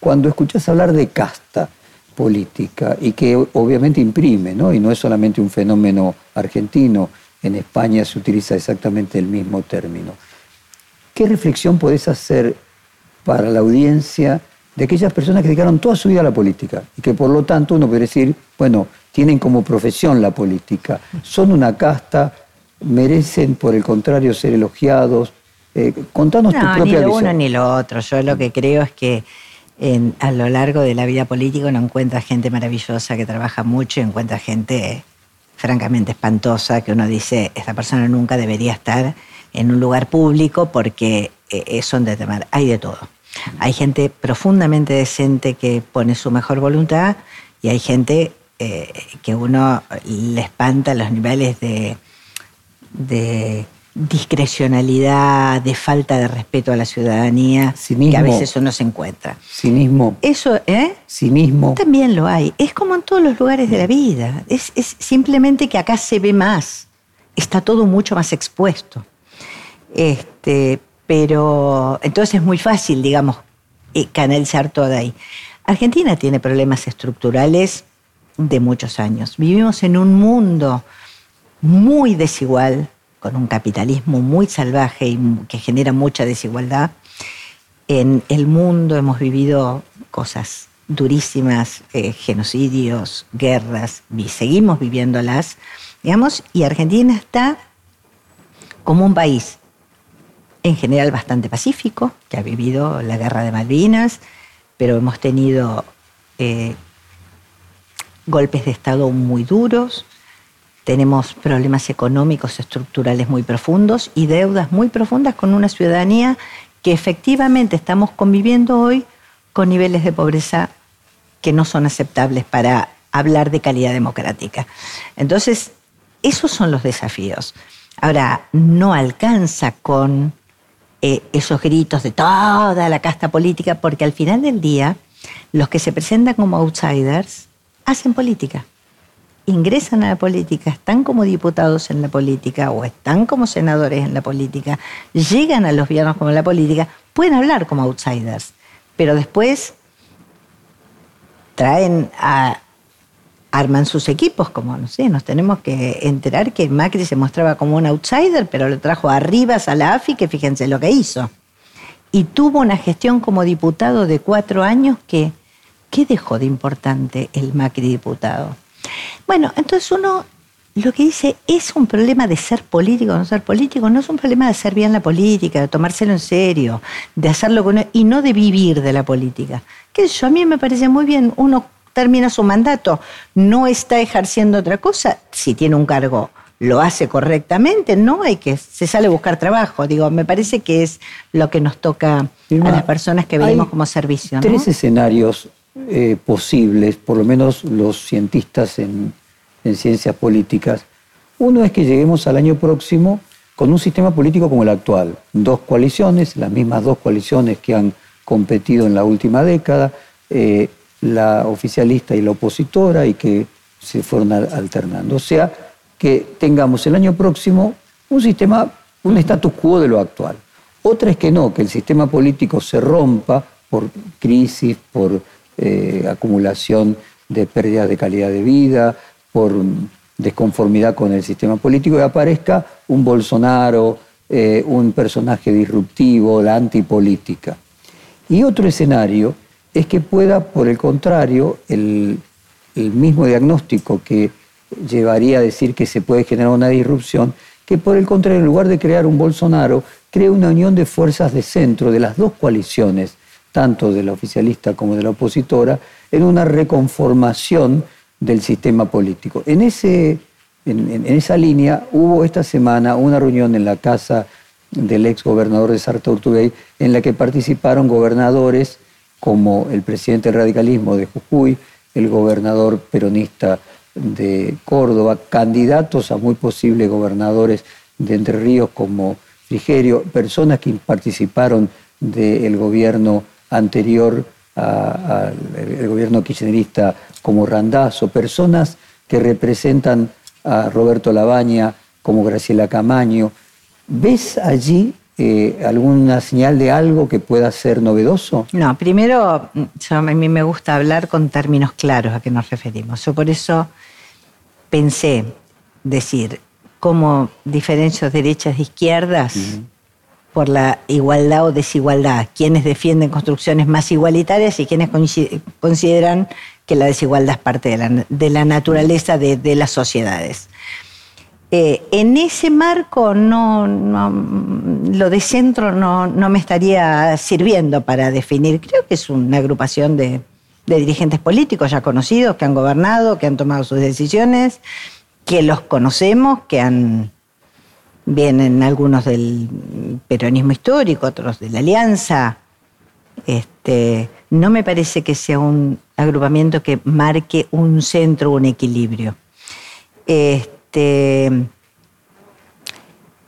cuando escuchas hablar de casta política y que obviamente imprime, ¿no? y no es solamente un fenómeno argentino, en España se utiliza exactamente el mismo término. ¿Qué reflexión podés hacer para la audiencia de aquellas personas que dedicaron toda su vida a la política y que por lo tanto uno puede decir, bueno, tienen como profesión la política, son una casta, merecen por el contrario ser elogiados. Eh, contanos tu propia ni lo uno ni lo otro. Yo lo que creo es que a lo largo de la vida política uno encuentra gente maravillosa que trabaja mucho y encuentra gente francamente espantosa que uno dice, esta persona nunca debería estar en un lugar público porque eh, son de temer. Hay de todo. Hay gente profundamente decente que pone su mejor voluntad y hay gente eh, que uno le espanta los niveles de, discrecionalidad, de falta de respeto a la ciudadanía que a veces uno se encuentra. Cinismo. Eso, ¿eh? Cinismo. También lo hay. Es como en todos los lugares de la vida. Es, es simplemente que acá se ve más. Está todo mucho más expuesto. Este, pero entonces es muy fácil, digamos, eh, canalizar todo ahí. Argentina tiene problemas estructurales de muchos años. Vivimos en un mundo muy desigual, con un capitalismo muy salvaje y que genera mucha desigualdad. En el mundo hemos vivido cosas durísimas, eh, genocidios, guerras, y seguimos viviéndolas, digamos, y Argentina está como un país en general bastante pacífico, que ha vivido la guerra de Malvinas, pero hemos tenido eh, golpes de Estado muy duros, tenemos problemas económicos estructurales muy profundos y deudas muy profundas con una ciudadanía que efectivamente estamos conviviendo hoy con niveles de pobreza que no son aceptables para hablar de calidad democrática. Entonces, esos son los desafíos. Ahora, no alcanza con eh, esos gritos de toda la casta política, porque al final del día, los que se presentan como outsiders hacen política. Ingresan a la política, están como diputados en la política o están como senadores en la política, llegan a los gobiernos como en la política, pueden hablar como outsiders, pero después traen a arman sus equipos, como no sé, nos tenemos que enterar que Macri se mostraba como un outsider, pero lo trajo arriba a la AFI, que fíjense lo que hizo. Y tuvo una gestión como diputado de cuatro años que, ¿qué dejó de importante el Macri diputado? Bueno, entonces uno lo que dice es un problema de ser político o no ser político, no es un problema de hacer bien la política, de tomárselo en serio, de hacerlo con y no de vivir de la política. Que eso a mí me parece muy bien, uno termina su mandato, no está ejerciendo otra cosa, si tiene un cargo lo hace correctamente, no hay que, se sale a buscar trabajo. Digo, me parece que es lo que nos toca a las personas que venimos como servicio. Tres escenarios eh, posibles, por lo menos los cientistas en, en, ciencias políticas. Uno es que lleguemos al año próximo con un sistema político como el actual. Dos coaliciones, las mismas dos coaliciones que han competido en la última década, eh, la oficialista y la opositora, y que se fueron alternando. O sea, que tengamos el año próximo un sistema, un status quo de lo actual. Otra es que no, que el sistema político se rompa por crisis, por eh, acumulación de pérdidas de calidad de vida, por desconformidad con el sistema político y aparezca un Bolsonaro, eh, un personaje disruptivo, la antipolítica. Y otro escenario es que pueda, por el contrario, el, el mismo diagnóstico que llevaría a decir que se puede generar una disrupción, que por el contrario, en lugar de crear un Bolsonaro, crea una unión de fuerzas de centro de las dos coaliciones, tanto de la oficialista como de la opositora, en una reconformación del sistema político. En, ese, en, esa línea hubo esta semana una reunión en la casa del ex gobernador de Sartortugay en la que participaron gobernadores como el presidente del radicalismo de Jujuy, el gobernador peronista de Córdoba, candidatos a muy posibles gobernadores de Entre Ríos como Frigerio, personas que participaron del gobierno anterior al gobierno kirchnerista como Randazo, personas que representan a Roberto Labaña como Graciela Camaño. ¿Ves allí eh, alguna señal de algo que pueda ser novedoso? No, primero, a mí me gusta hablar con términos claros a qué nos referimos. Yo por eso pensé decir cómo diferencio derechas e izquierdas por la igualdad o desigualdad, quienes defienden construcciones más igualitarias y quienes consideran que la desigualdad es parte de la, naturaleza de, las sociedades. Eh, en ese marco, no, lo de centro no, me estaría sirviendo para definir. Creo que es una agrupación de, dirigentes políticos ya conocidos, que han gobernado, que han tomado sus decisiones, que los conocemos, que vienen algunos del peronismo histórico, otros de la alianza. Este, no me parece que sea un agrupamiento que marque un centro, un equilibrio. Este,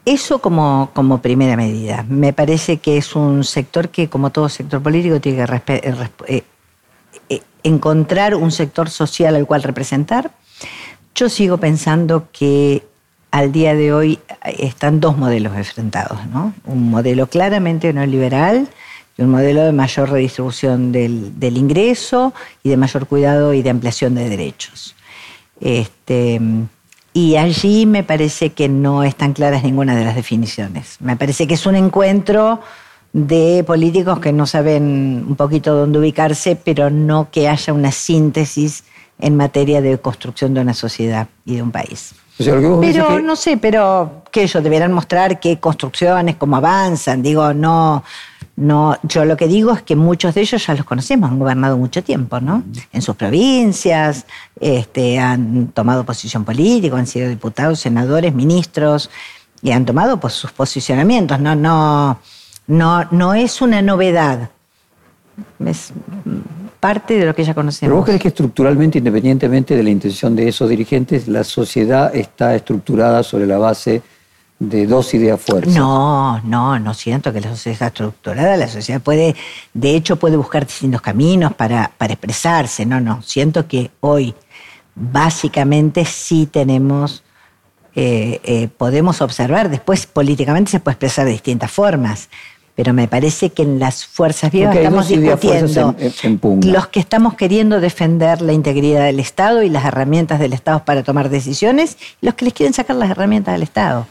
eso como, como, primera medida. Me parece que es un sector que, como todo sector político, tiene que eh, eh, encontrar un sector social al cual representar. Yo sigo pensando que al día de hoy están dos modelos enfrentados, ¿no? Un modelo claramente neoliberal y un modelo de mayor redistribución del, ingreso y de mayor cuidado y de ampliación de derechos. Este, y allí me parece que no están claras ninguna de las definiciones. Me parece que es un encuentro de políticos que no saben un poquito dónde ubicarse, pero no que haya una síntesis en materia de construcción de una sociedad y de un país pero no sé, pero que ellos deberán mostrar qué construcciones, cómo avanzan. Digo, no, no. Yo lo que digo es que muchos de ellos ya los conocemos, han gobernado mucho tiempo, ¿no? En sus provincias, este, han tomado posición política, han sido diputados, senadores, ministros y han tomado pues, sus posicionamientos. No, no, no, no es una novedad. Es, parte de lo que ya conocemos. ¿Pero vos crees que estructuralmente, independientemente de la intención de esos dirigentes, la sociedad está estructurada sobre la base de dos ideas fuertes? No, no, no siento que la sociedad está estructurada. La sociedad puede, de hecho, puede buscar distintos caminos para, para expresarse. No, no, siento que hoy básicamente sí tenemos... Eh, eh, podemos observar, después políticamente se puede expresar de distintas formas, pero me parece que en las fuerzas vivas estamos discutiendo los que estamos queriendo defender la integridad del Estado y las herramientas del Estado para tomar decisiones, los que les quieren sacar las herramientas del Estado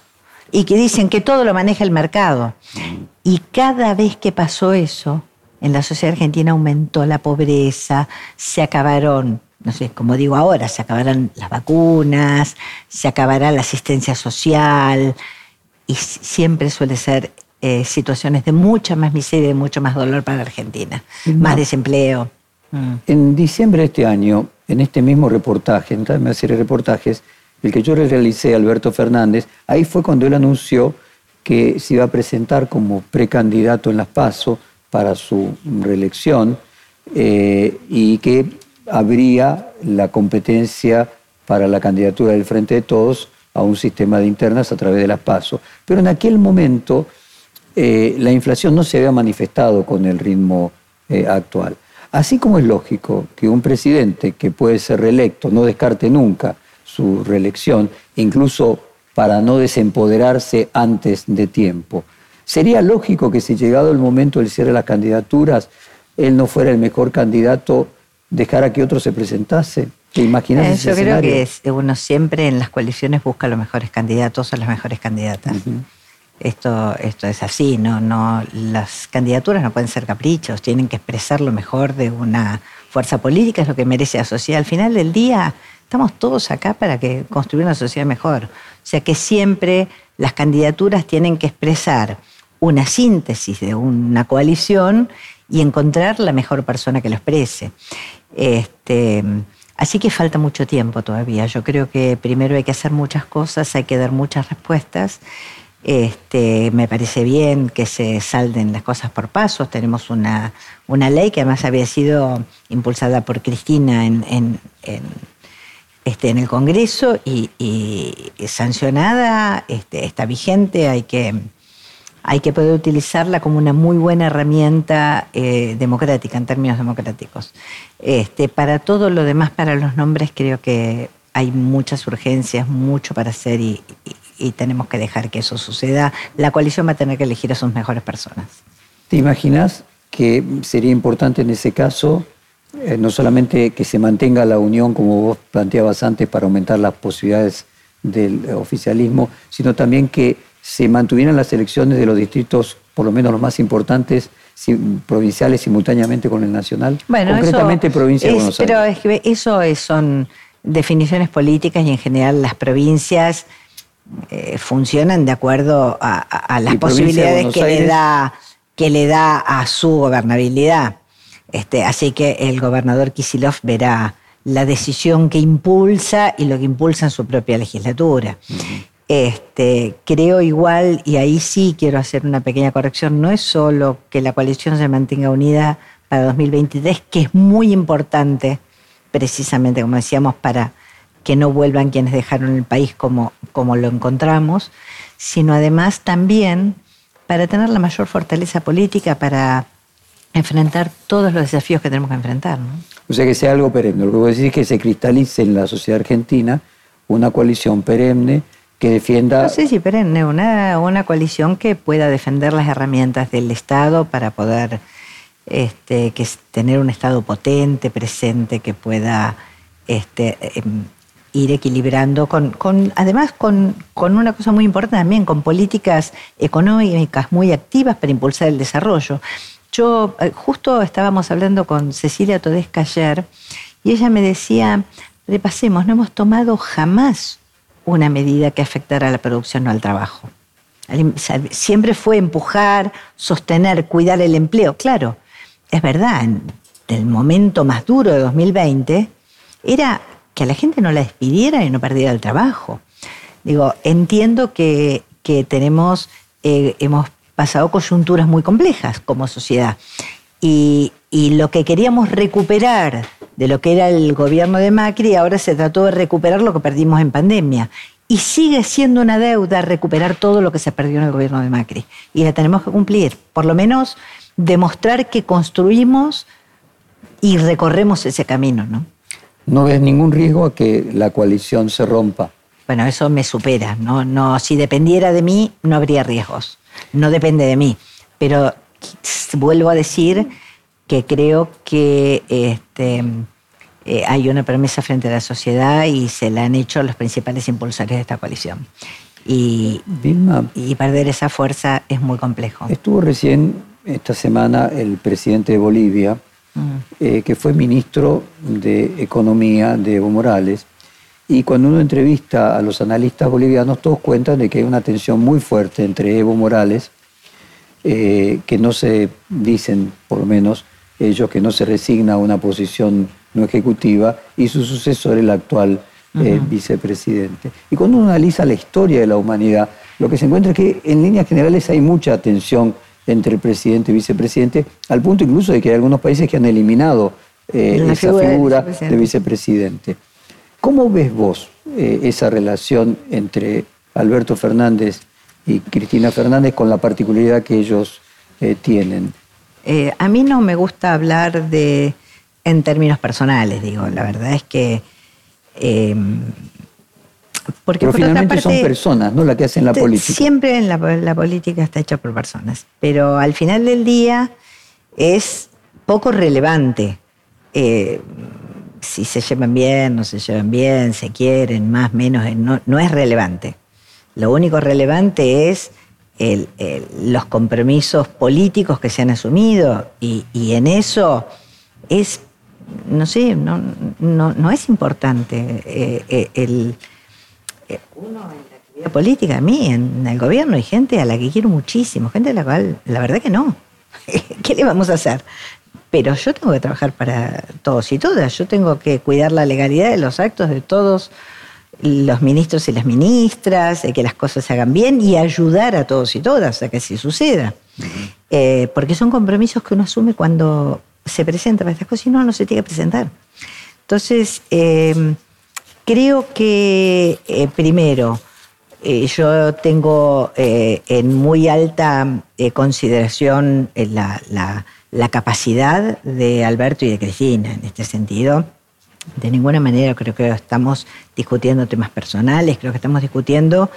y que dicen que todo lo maneja el mercado. Y cada vez que pasó eso, en la sociedad argentina aumentó la pobreza, se acabaron, no sé, como digo ahora, se acabarán las vacunas, se acabará la asistencia social, y siempre suele ser eh, situaciones de mucha más miseria y mucho más dolor para la Argentina, más desempleo. Mm. En diciembre de este año, en este mismo reportaje, en una serie de reportajes, el que yo realicé, Alberto Fernández, ahí fue cuando él anunció que se iba a presentar como precandidato en las PASO para su reelección eh, y que habría la competencia para la candidatura del Frente de Todos a un sistema de internas a través de las pasos. Pero en aquel momento eh, la inflación no se había manifestado con el ritmo eh, actual. Así como es lógico que un presidente que puede ser reelecto no descarte nunca su reelección, incluso para no desempoderarse antes de tiempo. Sería lógico que si llegado el momento del cierre de las candidaturas, él no fuera el mejor candidato, dejara que otro se presentase. ¿Te imaginas eh, Yo creo que uno siempre en las coaliciones busca los mejores candidatos o las mejores candidatas. Esto, esto es así, ¿no? no las candidaturas no pueden ser caprichos, tienen que expresar lo mejor de una fuerza política, es lo que merece la sociedad. Al final del día, estamos todos acá para que construir una sociedad mejor. O sea que siempre las candidaturas tienen que expresar una síntesis de una coalición y encontrar la mejor persona que lo exprese. Este, así que falta mucho tiempo todavía. Yo creo que primero hay que hacer muchas cosas, hay que dar muchas respuestas. Este, me parece bien que se salden las cosas por pasos. Tenemos una, una ley que además había sido impulsada por Cristina en, en, este, en el Congreso y, sancionada, este, está vigente, hay que, hay que poder utilizarla como una muy buena herramienta eh, democrática, en términos democráticos. Este, para todo lo demás, para los nombres, creo que hay muchas urgencias, mucho para hacer y, tenemos que dejar que eso suceda. La coalición va a tener que elegir a sus mejores personas. ¿Te imaginas que sería importante en ese caso eh, no solamente que se mantenga la unión, como vos planteabas antes, para aumentar las posibilidades del oficialismo, sino también que se mantuvieran las elecciones de los distritos, por lo menos los más importantes, provinciales simultáneamente con el nacional? Bueno, concretamente provincia de Buenos Aires. Pero es que eso son definiciones políticas y en general las provincias eh, funcionan de acuerdo a, las posibilidades que le, da, que le da a su gobernabilidad. Este, así que el gobernador Kisilov verá la decisión que impulsa y lo que impulsa en su propia legislatura. Este, creo igual, y ahí sí quiero hacer una pequeña corrección, no es solo que la coalición se mantenga unida para 2023, que es muy importante, precisamente como decíamos, para que no vuelvan quienes dejaron el país como, como lo encontramos, sino además también para tener la mayor fortaleza política para enfrentar todos los desafíos que tenemos que enfrentar. O sea, que sea algo perenne. Lo que vos decís es que se cristalice en la sociedad argentina una coalición perenne que defienda... No sé si perenne, una, una coalición que pueda defender las herramientas del Estado para poder este, que tener un Estado potente, presente, que pueda este, em, ir equilibrando, además con, con, una cosa muy importante también, con políticas económicas muy activas para impulsar el desarrollo. Yo eh, justo estábamos hablando con Cecilia Todesca ayer y ella me decía, repasemos, no hemos tomado jamás una medida que afectara a la producción o al trabajo. Siempre fue empujar, sostener, cuidar el empleo. Claro, es verdad, en el momento más duro de 2020 era que a la gente no la despidiera y no perdiera el trabajo. Digo, entiendo que, tenemos, eh, hemos pasado coyunturas muy complejas como sociedad. Y, lo que queríamos recuperar de lo que era el gobierno de Macri, ahora se trató de recuperar lo que perdimos en pandemia. Y sigue siendo una deuda recuperar todo lo que se perdió en el gobierno de Macri. Y la tenemos que cumplir. Por lo menos demostrar que construimos y recorremos ese camino, ¿no? ¿No ves ningún riesgo a que la coalición se rompa? Bueno, eso me supera. No, no, si dependiera de mí, no habría riesgos no depende de mí. Pero vuelvo a decir que creo que este, eh, hay una promesa frente a la sociedad y se la han hecho los principales impulsores de esta coalición. Y, y perder esa fuerza es muy complejo. Estuvo recién esta semana el presidente de Bolivia. Eh, que fue ministro de Economía de Evo Morales, y cuando uno entrevista a los analistas bolivianos, todos cuentan de que hay una tensión muy fuerte entre Evo Morales, eh, que no se dicen, por lo menos ellos, que no se resigna a una posición no ejecutiva, y su sucesor, el actual eh, vicepresidente. Y cuando uno analiza la historia de la humanidad, lo que se encuentra es que en líneas generales hay mucha tensión entre el presidente y vicepresidente, al punto incluso de que hay algunos países que han eliminado eh, esa figura, de vicepresidente. ¿Cómo ves vos eh, esa relación entre Alberto Fernández y Cristina Fernández con la particularidad que ellos eh, tienen? A mí no me gusta hablar de en términos personales, digo, la verdad es que porque pero finalmente son personas, ¿no? Las que hacen la política. Siempre en la, política está hecha por personas. Pero al final del día es poco relevante eh, si se llevan bien, no se llevan bien, se quieren, más, menos, eh, no, es relevante. Lo único relevante es los compromisos políticos que se han asumido y, en eso es, no sé, no, no, es importante eh, el uno en la actividad política, a mí, en el gobierno, hay gente a la que quiero muchísimo, gente a la cual, la verdad que no. *laughs* ¿Qué le vamos a hacer? Pero yo tengo que trabajar para todos y todas. Yo tengo que cuidar la legalidad de los actos de todos los ministros y las ministras, que las cosas se hagan bien y ayudar a todos y todas a que así suceda. Eh, porque son compromisos que uno asume cuando se presenta para estas cosas y no, no se tiene que presentar. Entonces, eh, Creo que, eh, primero, eh, yo tengo eh, en muy alta consideración la, capacidad de Alberto y de Cristina en este sentido. De ninguna manera creo que estamos discutiendo temas personales, creo que estamos discutiendo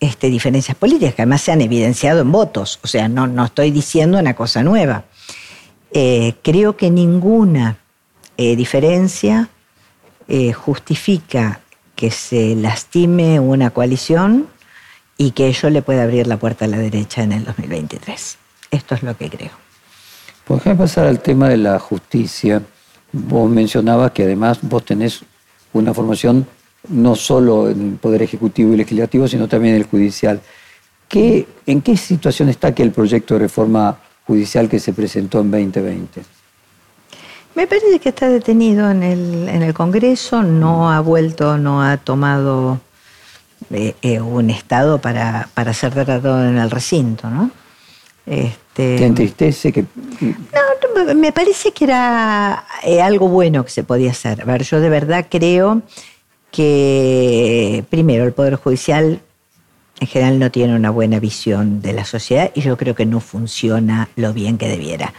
este, diferencias políticas que además se han evidenciado en votos. O sea, no, no estoy diciendo una cosa nueva. creo que ninguna diferencia eh, justifica que se lastime una coalición y que ello le pueda abrir la puerta a la derecha en el 2023. Esto es lo que creo. Pues déjame pasar al tema de la justicia. Vos mencionabas que además vos tenés una formación no solo en el Poder Ejecutivo y Legislativo, sino también en el Judicial. ¿Qué, ¿En qué situación está que el proyecto de reforma judicial que se presentó en 2020? Me parece que está detenido en el, en el Congreso, no ha vuelto, no ha tomado eh, eh, un estado para, para ser tratado en el recinto, ¿no? Este, ¿Te entristece que.? No, me parece que era eh, algo bueno que se podía hacer. A ver, yo de verdad creo que, primero, el Poder Judicial en general no tiene una buena visión de la sociedad y yo creo que no funciona lo bien que debiera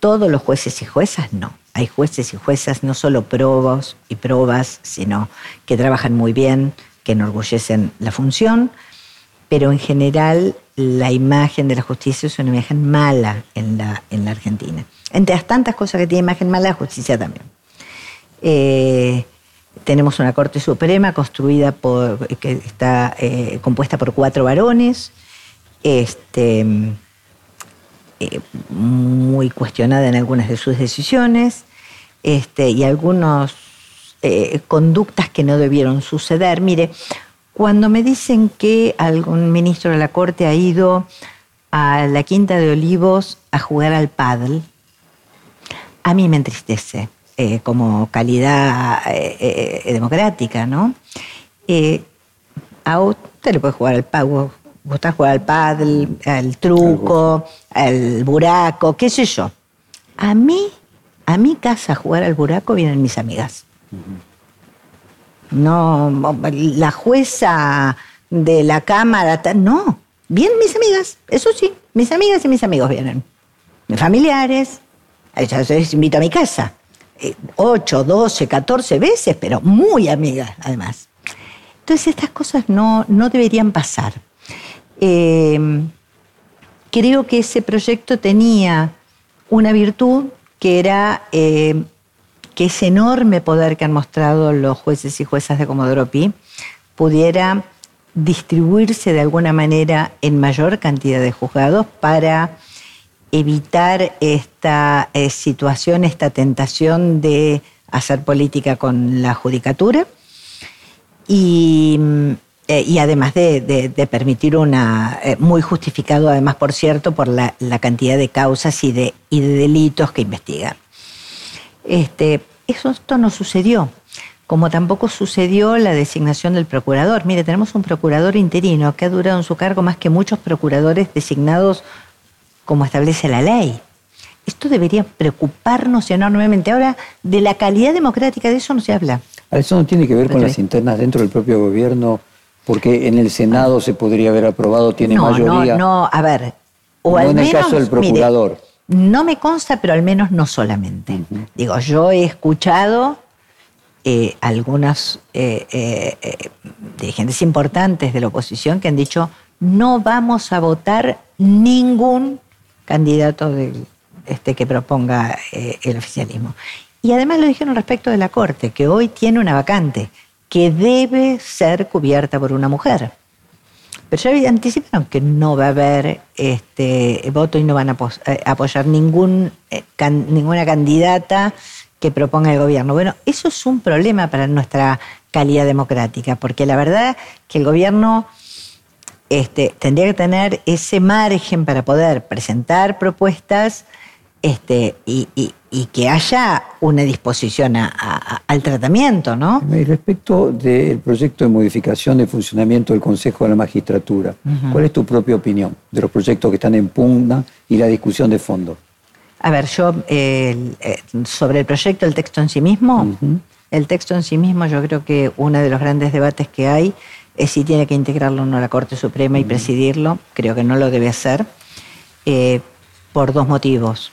todos los jueces y juezas no. Hay jueces y juezas no solo probos y probas, sino que trabajan muy bien, que enorgullecen la función, pero en general la imagen de la justicia es una imagen mala en la, en la Argentina. Entre las tantas cosas que tiene imagen mala, la justicia también. Eh, tenemos una Corte Suprema construida por, que está eh, compuesta por cuatro varones. Este, eh, muy cuestionada en algunas de sus decisiones este, y algunas eh, conductas que no debieron suceder. Mire, cuando me dicen que algún ministro de la Corte ha ido a la Quinta de Olivos a jugar al paddle, a mí me entristece eh, como calidad democrática, ¿no? a usted le puede jugar al paddle, gusta jugar al paddle, al truco, al buraco, qué sé yo. A mí, a mi casa a jugar al buraco vienen mis amigas. No, la jueza de la cámara, no, vienen mis amigas, eso sí, mis amigas y mis amigos vienen. Mis familiares, yo les invito a mi casa. 8, 12, 14 veces, pero muy amigas además. Entonces estas cosas no, no deberían pasar. Eh, creo que ese proyecto tenía una virtud que era eh, que ese enorme poder que han mostrado los jueces y juezas de Comodoro Pi pudiera distribuirse de alguna manera en mayor cantidad de juzgados para evitar esta eh, situación, esta tentación de hacer política con la judicatura. Y eh, y además de, permitir una, eh, muy justificado además, por cierto, por la, cantidad de causas y de, y de delitos que investigan. Este, eso esto no sucedió, como tampoco sucedió la designación del procurador. Mire, tenemos un procurador interino que ha durado en su cargo más que muchos procuradores designados como establece la ley. Esto debería preocuparnos enormemente. Ahora, de la calidad democrática de eso no se habla. Eso no tiene que ver con las internas dentro del propio gobierno, porque en el Senado se podría haber aprobado, tiene mayoría. No, no, a ver. O no al en el caso del procurador. no me consta, pero al menos no solamente. Digo, yo he escuchado eh, algunas eh, eh, dirigentes importantes de la oposición que han dicho no vamos a votar ningún candidato este, que proponga el oficialismo. Y además lo dijeron respecto de la Corte, que hoy tiene una vacante que debe ser cubierta por una mujer. Pero ya anticiparon que no va a haber este, voto y no van a apoyar ningún, ninguna candidata que proponga el gobierno. Bueno, eso es un problema para nuestra calidad democrática, porque la verdad que el gobierno este, tendría que tener ese margen para poder presentar propuestas este, y, que haya una disposición al tratamiento, ¿no? Y respecto del proyecto de modificación de funcionamiento del Consejo de la Magistratura, ¿cuál es tu propia opinión de los proyectos que están en pugna y la discusión de fondo? A ver, yo eh, sobre el proyecto, el texto en sí mismo, el texto en sí mismo yo creo que uno de los grandes debates que hay es si tiene que integrarlo o no la Corte Suprema y presidirlo. Creo que no lo debe hacer eh, por dos motivos.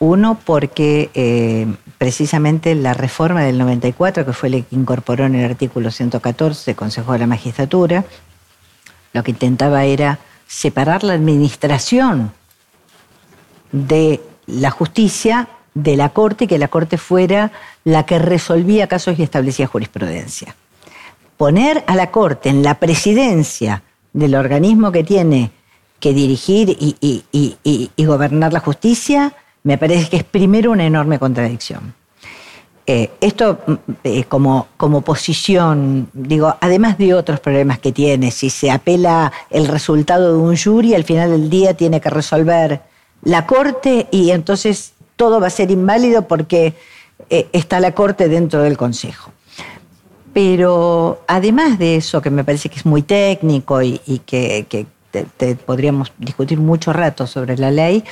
Uno, porque eh, precisamente la reforma del 94, que fue la que incorporó en el artículo 114 Consejo de la Magistratura, lo que intentaba era separar la administración de la justicia de la Corte y que la Corte fuera la que resolvía casos y establecía jurisprudencia. Poner a la Corte en la presidencia del organismo que tiene que dirigir y, gobernar la justicia, me parece que es primero una enorme contradicción. Eh, esto mm, eh, como, como posición, digo, además de otros problemas que tiene, si se apela el resultado de un jury, al final del día tiene que resolver la Corte y entonces todo va a ser inválido porque eh, está la Corte dentro del Consejo. Pero además de eso, que me parece que es muy técnico y, que, podríamos discutir mucho rato sobre la ley,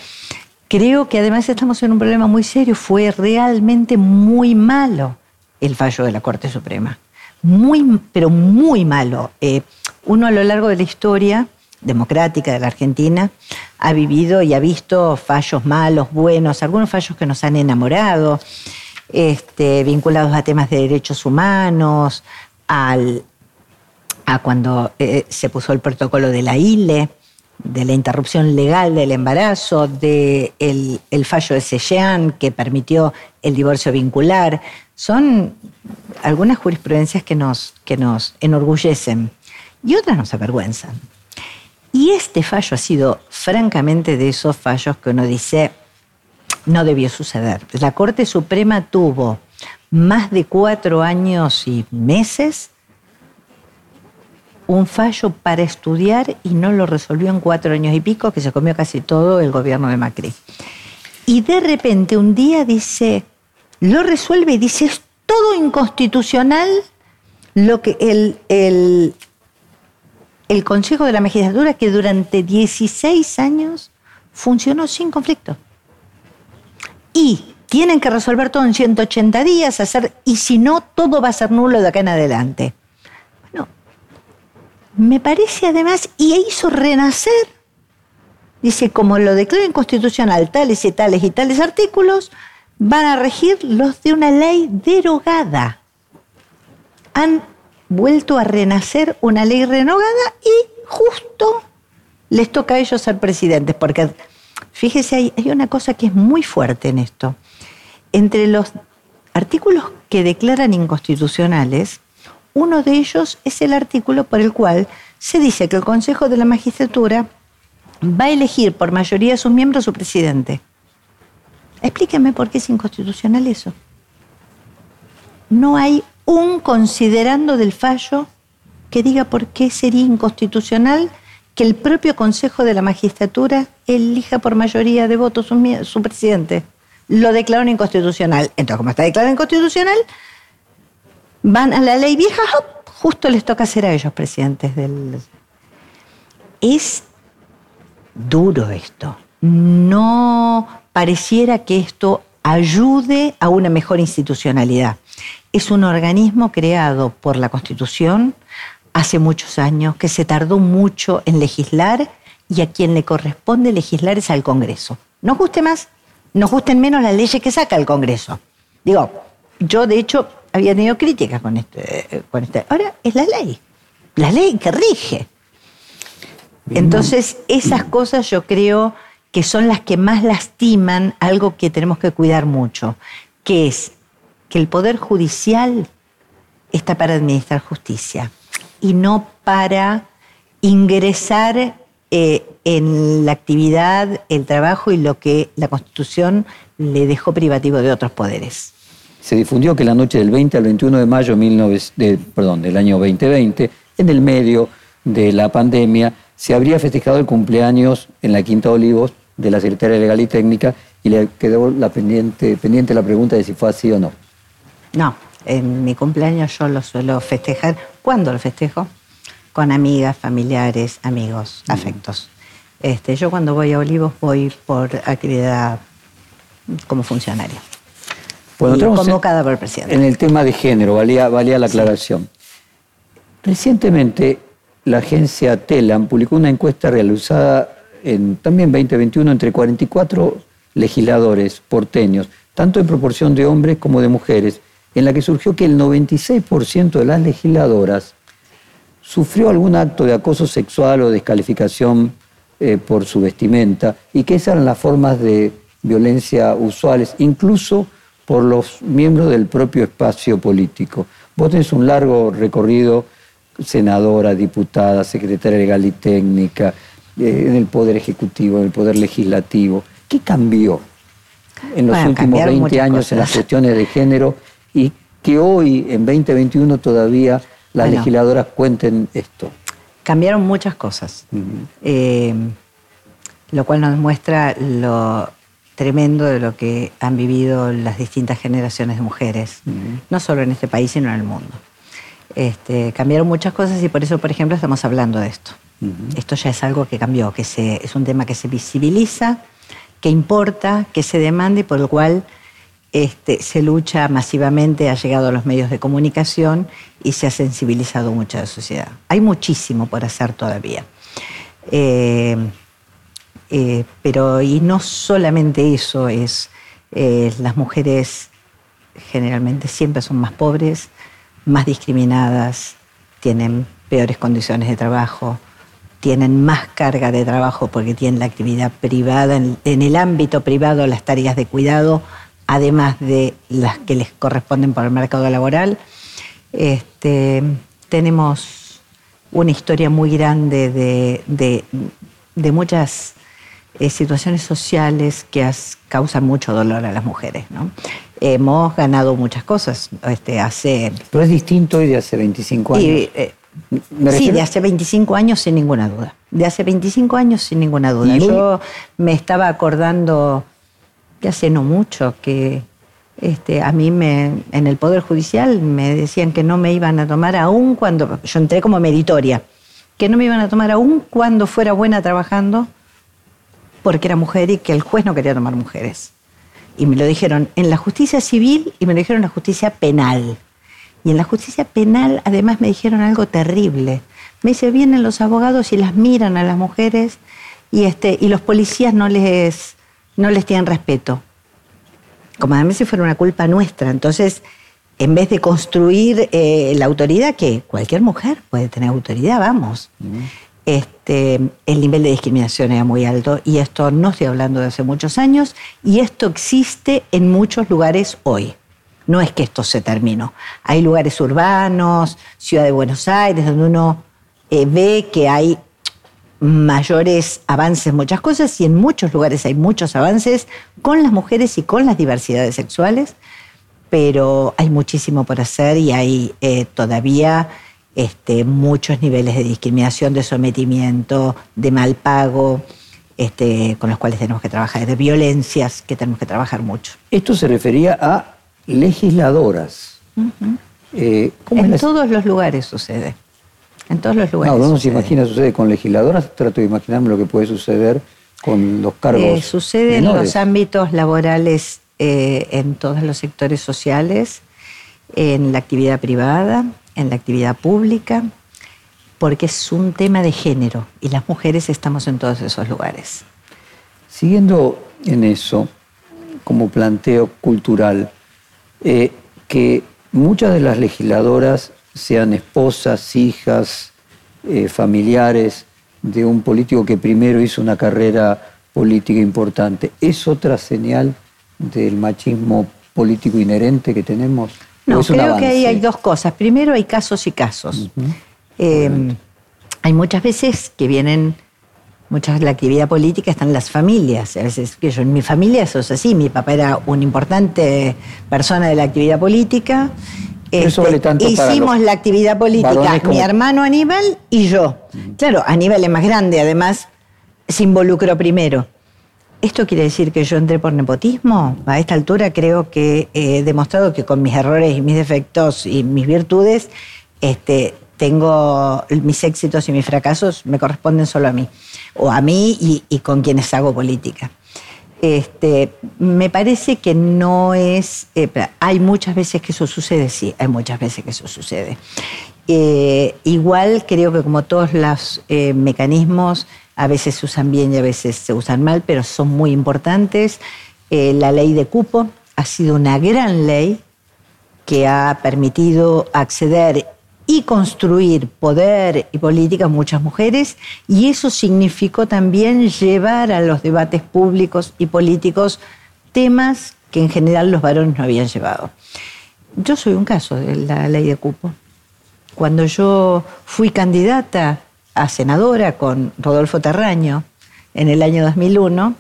creo que además estamos en un problema muy serio. Fue realmente muy malo el fallo de la Corte Suprema. Muy, pero muy malo. Eh, uno a lo largo de la historia democrática de la Argentina ha vivido y ha visto fallos malos, buenos, algunos fallos que nos han enamorado, este, vinculados a temas de derechos humanos, al, a cuando eh, se puso el protocolo de la ILE, de la interrupción legal del embarazo, del de el fallo de Sejean que permitió el divorcio vincular. Son algunas jurisprudencias que nos, que nos enorgullecen y otras nos avergüenzan. Y este fallo ha sido francamente de esos fallos que uno dice no debió suceder. La Corte Suprema tuvo más de cuatro años y meses un fallo para estudiar y no lo resolvió en cuatro años y pico, que se comió casi todo el gobierno de Macri. Y de repente un día dice, lo resuelve y dice, es todo inconstitucional lo que el, el, el Consejo de la Magistratura que durante 16 años funcionó sin conflicto. Y tienen que resolver todo en 180 días, hacer, y si no, todo va a ser nulo de acá en adelante. Me parece además, y hizo renacer, dice, como lo declara inconstitucional tales y tales y tales artículos, van a regir los de una ley derogada. Han vuelto a renacer una ley renovada y justo les toca a ellos ser presidentes, porque fíjese, hay, hay una cosa que es muy fuerte en esto. Entre los artículos que declaran inconstitucionales, uno de ellos es el artículo por el cual se dice que el Consejo de la Magistratura va a elegir por mayoría de sus miembros su presidente. Explíqueme por qué es inconstitucional eso. No hay un considerando del fallo que diga por qué sería inconstitucional que el propio Consejo de la Magistratura elija por mayoría de votos su, presidente. Lo declararon inconstitucional. Entonces, como está declarado inconstitucional, van a la ley vieja, justo les toca ser a ellos presidentes del... Es duro esto. No pareciera que esto ayude a una mejor institucionalidad. Es un organismo creado por la Constitución hace muchos años, que se tardó mucho en legislar y a quien le corresponde legislar es al Congreso. Nos guste más, nos gusten menos las leyes que saca el Congreso. Digo, yo de hecho había tenido críticas con este, con este. Ahora es la ley, la ley que rige. Entonces, esas cosas yo creo que son las que más lastiman algo que tenemos que cuidar mucho, que es que el Poder Judicial está para administrar justicia y no para ingresar eh, en la actividad, el trabajo y lo que la Constitución le dejó privativo de otros poderes. Se difundió que la noche del 20 al 21 de mayo de, perdón, del año 2020, en el medio de la pandemia, se habría festejado el cumpleaños en la Quinta Olivos de la Secretaria Legal y Técnica y le quedó la pendiente, pendiente la pregunta de si fue así o no. No, en mi cumpleaños yo lo suelo festejar. ¿Cuándo lo festejo? Con amigas, familiares, amigos, afectos. Este, yo cuando voy a Olivos voy por actividad como funcionaria. Bueno, convocada por el presidente. En el tema de género, valía, valía la aclaración. Recientemente, la agencia TELAM publicó una encuesta realizada en también 2021 entre 44 legisladores porteños, tanto en proporción de hombres como de mujeres, en la que surgió que el 96% de las legisladoras sufrió algún acto de acoso sexual o descalificación eh, por su vestimenta y que esas eran las formas de violencia usuales, incluso por los miembros del propio espacio político. Vos tenés un largo recorrido, senadora, diputada, secretaria legal y técnica, en el Poder Ejecutivo, en el Poder Legislativo. ¿Qué cambió en los últimos 20 años en las cuestiones de género y que hoy, en 2021, todavía las legisladoras cuenten esto? Cambiaron muchas cosas, eh, lo cual nos muestra lo tremendo de lo que han vivido las distintas generaciones de mujeres, no solo en este país, sino en el mundo. Este, cambiaron muchas cosas y por eso, por ejemplo, estamos hablando de esto. Esto ya es algo que cambió, que se, es un tema que se visibiliza, que importa, que se demanda y por el cual este, se lucha masivamente, ha llegado a los medios de comunicación y se ha sensibilizado mucho a la sociedad. Hay muchísimo por hacer todavía. Eh, eh, pero, y no solamente eso, es eh, las mujeres generalmente siempre son más pobres, más discriminadas, tienen peores condiciones de trabajo, tienen más carga de trabajo porque tienen la actividad privada, en, el ámbito privado las tareas de cuidado, además de las que les corresponden por el mercado laboral. Este, tenemos una historia muy grande de, muchas eh, situaciones sociales que causan mucho dolor a las mujeres. Hemos ganado muchas cosas. Este, hace, Pero es distinto hoy de hace 25 años. Eh, Sí, de hace 25 años sin ninguna duda. De hace 25 años sin ninguna duda. Yo me estaba acordando, ya hace no mucho, que este, a mí me, en el Poder Judicial me decían que no me iban a tomar aún cuando, yo entré como meritoria, que no me iban a tomar aún cuando fuera buena trabajando porque era mujer y que el juez no quería tomar mujeres. Y me lo dijeron en la justicia civil y me lo dijeron en la justicia penal. Y en la justicia penal además me dijeron algo terrible. Me dice, vienen los abogados y las miran a las mujeres y, este, y los policías no les, no les tienen respeto. Como además si fuera una culpa nuestra. Entonces, en vez de construir eh, la autoridad, que cualquier mujer puede tener autoridad, vamos. Este, el nivel de discriminación era muy alto y esto no estoy hablando de hace muchos años y esto existe en muchos lugares hoy. No es que esto se terminó. Hay lugares urbanos, Ciudad de Buenos Aires, donde uno eh, ve que hay mayores avances muchas cosas y en muchos lugares hay muchos avances con las mujeres y con las diversidades sexuales, pero hay muchísimo por hacer y hay eh, todavía este, muchos niveles de discriminación, de sometimiento, de mal pago. Este, con los cuales tenemos que trabajar, de violencias que tenemos que trabajar mucho. Esto se refería a legisladoras. Eh, en todos los lugares sucede. En todos los lugares. No, uno se imagina sucede con legisladoras, trato de imaginarme lo que puede suceder con los cargos. Eh, sucede en los ámbitos laborales eh, en todos los sectores sociales, en la actividad privada, en la actividad pública, porque es un tema de género y las mujeres estamos en todos esos lugares. Siguiendo en eso, como planteo cultural, eh, que muchas de las legisladoras sean esposas, hijas, eh, familiares de un político que primero hizo una carrera política importante, ¿es otra señal del machismo político inherente que tenemos? No, creo que ahí hay dos cosas. Primero hay casos y casos. Eh, hay muchas veces que vienen, muchas la actividad política están las familias. A veces que yo en mi familia eso es así. Mi papá era una importante persona de la actividad política. Este, hicimos la actividad política mi hermano Aníbal y yo. Claro, Aníbal es más grande, además se involucró primero. ¿Esto quiere decir que yo entré por nepotismo? A esta altura creo que he demostrado que con mis errores y mis defectos y mis virtudes, este, tengo mis éxitos y mis fracasos me corresponden solo a mí, o a mí y, con quienes hago política. Este, me parece que no es... Eh, hay muchas veces que eso sucede, sí, hay muchas veces que eso sucede. Eh, igual creo que como todos los eh, mecanismos, a veces se usan bien y a veces se usan mal, pero son muy importantes. la ley de cupo ha sido una gran ley que ha permitido acceder y construir poder y política a muchas mujeres, y eso significó también llevar a los debates públicos y políticos temas que en general los varones no habían llevado. Yo soy un caso de la ley de cupo. Cuando yo fui candidata a senadora con Rodolfo Terraño en el año 2001,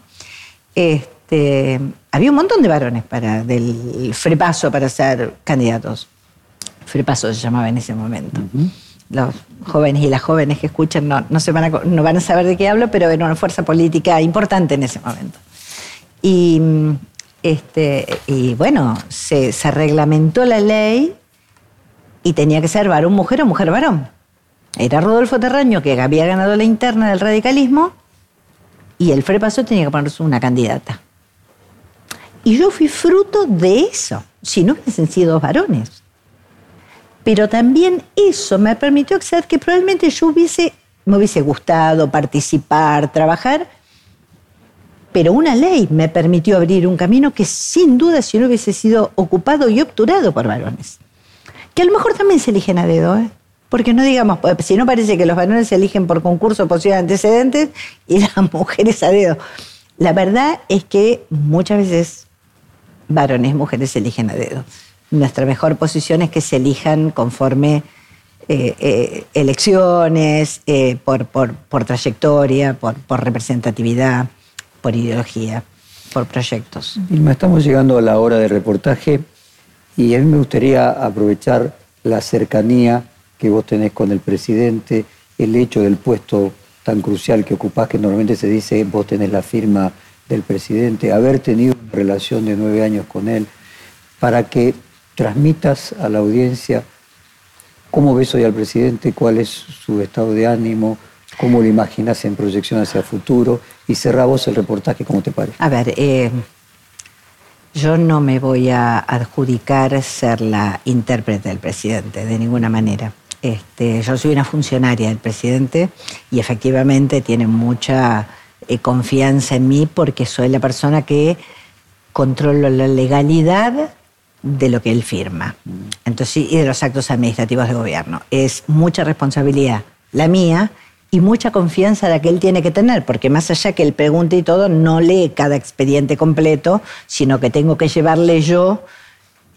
este, había un montón de varones para, del frepaso para ser candidatos. Frepaso se llamaba en ese momento. Los jóvenes y las jóvenes que escuchan no, se van a, no van a saber de qué hablo, pero era una fuerza política importante en ese momento. Y, este, y bueno, se, se reglamentó la ley y tenía que ser varón mujer o mujer varón. Era Rodolfo Terraño que había ganado la interna del radicalismo y el Frepaso tenía que ponerse una candidata. Y yo fui fruto de eso, si no hubiesen sido varones. Pero también eso me permitió acceder que probablemente yo hubiese, me hubiese gustado participar, trabajar, pero una ley me permitió abrir un camino que sin duda si no hubiese sido ocupado y obturado por varones. Que a lo mejor también se eligen a dedo, ¿eh? Porque no digamos, pues, si no parece que los varones se eligen por concurso posible antecedentes y *laughs* las mujeres a dedo. La verdad es que muchas veces varones mujeres se eligen a dedo nuestra mejor posición es que se elijan conforme eh, eh, elecciones, eh, por, trayectoria, por, representatividad, por ideología, por proyectos. Vilma, estamos llegando a la hora de reportaje y a mí me gustaría aprovechar la cercanía que vos tenés con el presidente, el hecho del puesto tan crucial que ocupás, que normalmente se dice vos tenés la firma del presidente, haber tenido una relación de nueve años con él, para que transmitas a la audiencia cómo ves hoy al presidente, cuál es su estado de ánimo, cómo lo imaginas en proyección hacia el futuro y cerrá vos el reportaje como te parece. A ver, eh, yo no me voy a adjudicar ser la intérprete del presidente de ninguna manera. Este, yo soy una funcionaria del presidente y efectivamente tiene mucha eh, confianza en mí porque soy la persona que controlo la legalidad de lo que él firma. Entonces, y de los actos administrativos de gobierno. Es mucha responsabilidad la mía y mucha confianza la que él tiene que tener, porque más allá que él pregunte y todo, no lee cada expediente completo, sino que tengo que llevarle yo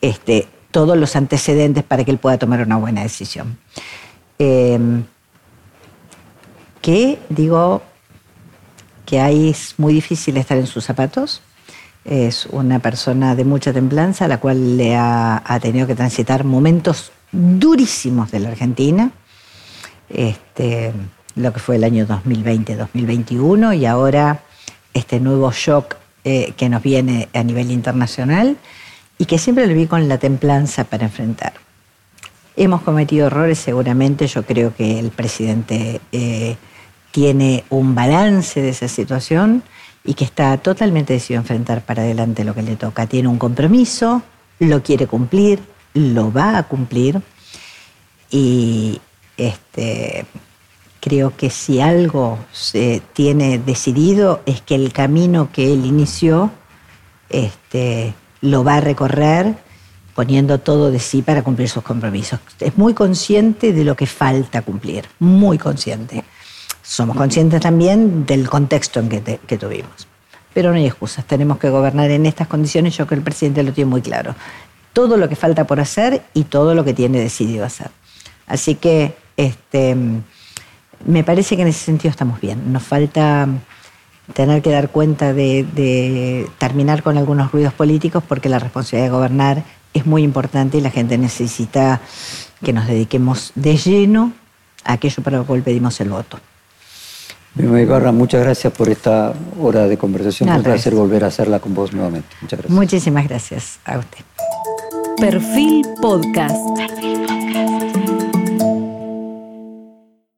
este, todos los antecedentes para que él pueda tomar una buena decisión. Em, que digo que ahí es muy difícil estar en sus zapatos, es una persona de mucha templanza, la cual le ha, tenido que transitar momentos durísimos de la Argentina, este, lo que fue el año 2020-2021 y ahora este nuevo shock eh, que nos viene a nivel internacional y que siempre lo vi con la templanza para enfrentar. Hemos cometido errores, seguramente yo creo que el presidente eh, tiene un balance de esa situación y que está totalmente decidido a enfrentar para adelante lo que le toca. Tiene un compromiso, lo quiere cumplir, lo va a cumplir y este, creo que si algo se tiene decidido es que el camino que él inició este, lo va a recorrer poniendo todo de sí para cumplir sus compromisos. Es muy consciente de lo que falta cumplir, muy consciente. Somos conscientes también del contexto en que, tuvimos. Pero no hay excusas, tenemos que gobernar en estas condiciones, yo creo que el presidente lo tiene muy claro. Todo lo que falta por hacer y todo lo que tiene decidido hacer. Así que este, me parece que en ese sentido estamos bien. Nos falta tener que dar cuenta de, terminar con algunos ruidos políticos porque la responsabilidad de gobernar es muy importante y la gente necesita que nos dediquemos de lleno a aquello para lo cual pedimos el voto. Ibarra, muchas gracias por esta hora de conversación. un placer volver a hacerla con vos nuevamente. Muchas gracias. Muchísimas gracias a usted. Perfil Podcast.